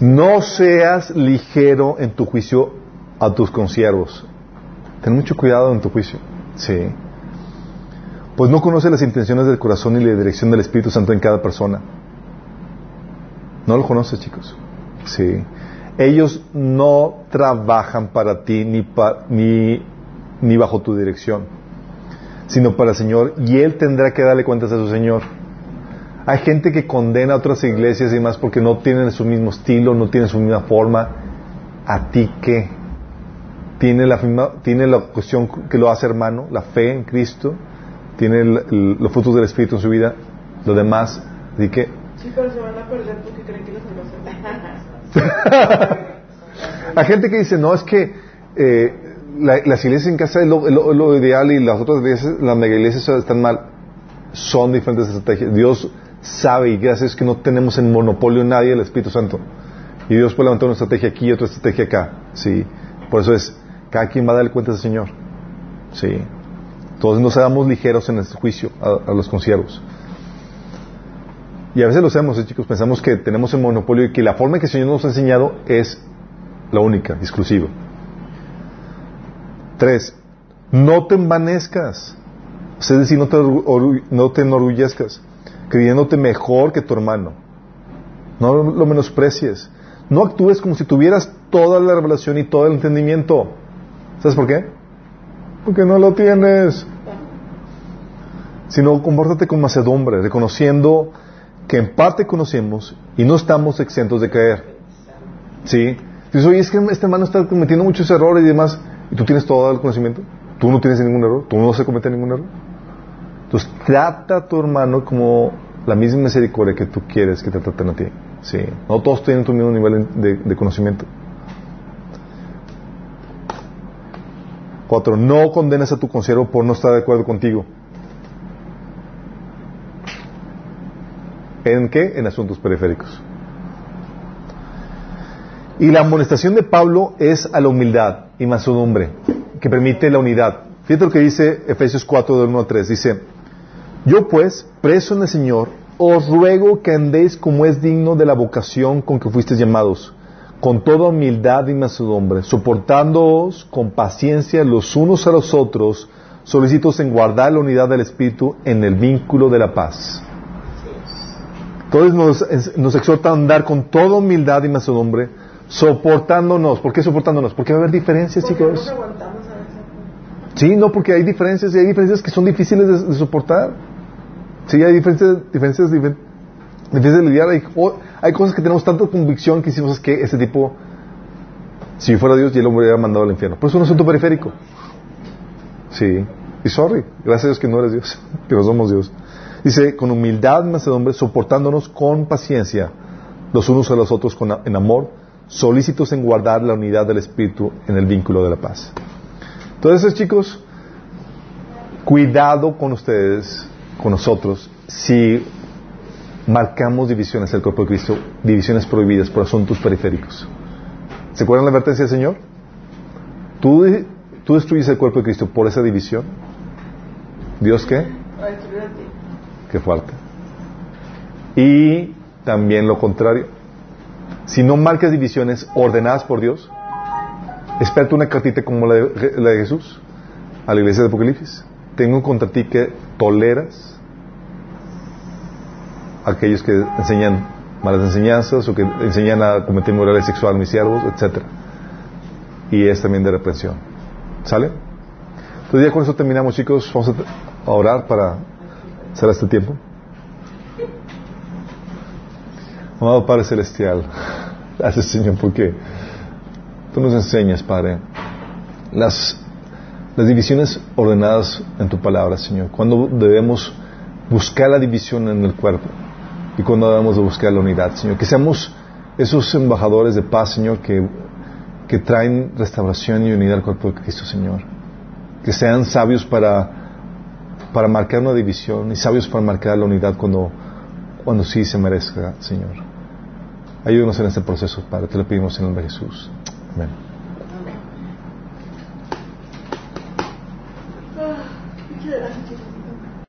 Speaker 1: no seas ligero en tu juicio a tus consiervos. Ten mucho cuidado en tu juicio. Sí. Pues no conoce las intenciones del corazón y la dirección del Espíritu Santo en cada persona. No lo conoces, chicos. Sí. Ellos no trabajan para ti ni, pa- ni, ni bajo tu dirección, sino para el Señor, y Él tendrá que darle cuentas a su Señor. Hay gente que condena a otras iglesias y más porque no tienen su mismo estilo, no tienen su misma forma. ¿A ti qué? Tiene la, misma- tiene la cuestión que lo hace hermano, la fe en Cristo, tiene el- el- los frutos del Espíritu en su vida, lo demás. Así que,
Speaker 3: Sí, pero se van a perder porque creen que los [laughs]
Speaker 1: hay gente que dice, no, es que eh, la- las iglesias en casa es lo, lo- lo ideal y las otras iglesias, las mega iglesias están mal. Son diferentes estrategias. Dios sabe y gracias que no tenemos en monopolio nadie del Espíritu Santo. Y Dios puede levantar una estrategia aquí y otra estrategia acá. Sí. Por eso es, cada quien va a darle cuenta al Señor. Sí. Entonces no seamos ligeros en el juicio a, los conciervos. Y a veces lo hacemos, ¿eh, chicos. Pensamos que tenemos el monopolio y que la forma en que el Señor nos ha enseñado es la única, exclusiva. Tres, no te envanezcas. Es decir, no te, no te enorgullezcas, creyéndote mejor que tu hermano. No lo menosprecies. No actúes como si tuvieras toda la revelación y todo el entendimiento. ¿Sabes por qué? Porque no lo tienes. Sino compórtate con macedumbre, reconociendo que en parte conocemos y no estamos exentos de caer. ¿Sí? Dices, oye, es que este hermano está cometiendo muchos errores y demás, y tú tienes todo el conocimiento. Tú no tienes ningún error, tú no se comete ningún error. Entonces, trata a tu hermano como la misma misericordia que tú quieres que te traten a ti. Sí. No todos tienen tu mismo nivel de, de conocimiento. Cuatro, no condenes a tu consiervo por no estar de acuerdo contigo. ¿En qué? En asuntos periféricos. Y la amonestación de Pablo es a la humildad y mansedumbre, que permite la unidad. Fíjate lo que dice Efesios 4, del 1 a 3. Dice, yo pues, preso en el Señor, os ruego que andéis como es digno de la vocación con que fuisteis llamados, con toda humildad y mansedumbre, soportándoos con paciencia los unos a los otros, solicitos en guardar la unidad del Espíritu en el vínculo de la paz. Entonces nos, nos exhorta a andar con toda humildad y mansedumbre, soportándonos. ¿Por qué soportándonos? Porque va a haber diferencias, chicos. Sí, no, porque hay diferencias y hay diferencias que son difíciles de, de soportar. Sí, hay diferencias, diferencias difer- difíciles de lidiar. Hay, o- hay cosas que tenemos tanta convicción que hicimos que ese tipo, si fuera Dios, ya lo hubiera mandado al infierno. Pero es un asunto periférico. Sí. Y sorry, gracias a Dios que no eres Dios, [laughs] que no somos Dios. Dice, con humildad, mansedumbre, soportándonos con paciencia los unos a los otros con, en amor, solícitos en guardar la unidad del Espíritu en el vínculo de la paz. Entonces, chicos, cuidado con ustedes, con nosotros, si marcamos divisiones del cuerpo de Cristo, divisiones prohibidas por asuntos periféricos. ¿Se acuerdan la advertencia del Señor? ¿Tú, tú destruyes el cuerpo de Cristo por esa división? ¿Dios qué? Qué fuerte. Y también lo contrario. Si no marcas divisiones ordenadas por Dios, espérate una cartita como la de, la de Jesús a la iglesia de Apocalipsis. Tengo contra ti que toleras aquellos que enseñan malas enseñanzas o que enseñan a cometer morales sexual mis siervos, etc. Y es también de reprensión. ¿Sale? Entonces ya con eso terminamos, chicos. Vamos a, a orar para cerrar este tiempo. Amado Padre Celestial, [laughs] gracias Señor porque tú nos enseñas, Padre, las, las divisiones ordenadas en tu palabra, Señor. Cuando debemos buscar la división en el cuerpo y cuando debemos de buscar la unidad, Señor. Que seamos esos embajadores de paz, Señor, que, que traen restauración y unidad al cuerpo de Cristo, Señor. Que sean sabios para, para marcar una división y sabios para marcar la unidad cuando, cuando sí se merezca, Señor. Ayúdanos en este proceso, Padre. Te lo pedimos en el nombre de Jesús. Amén.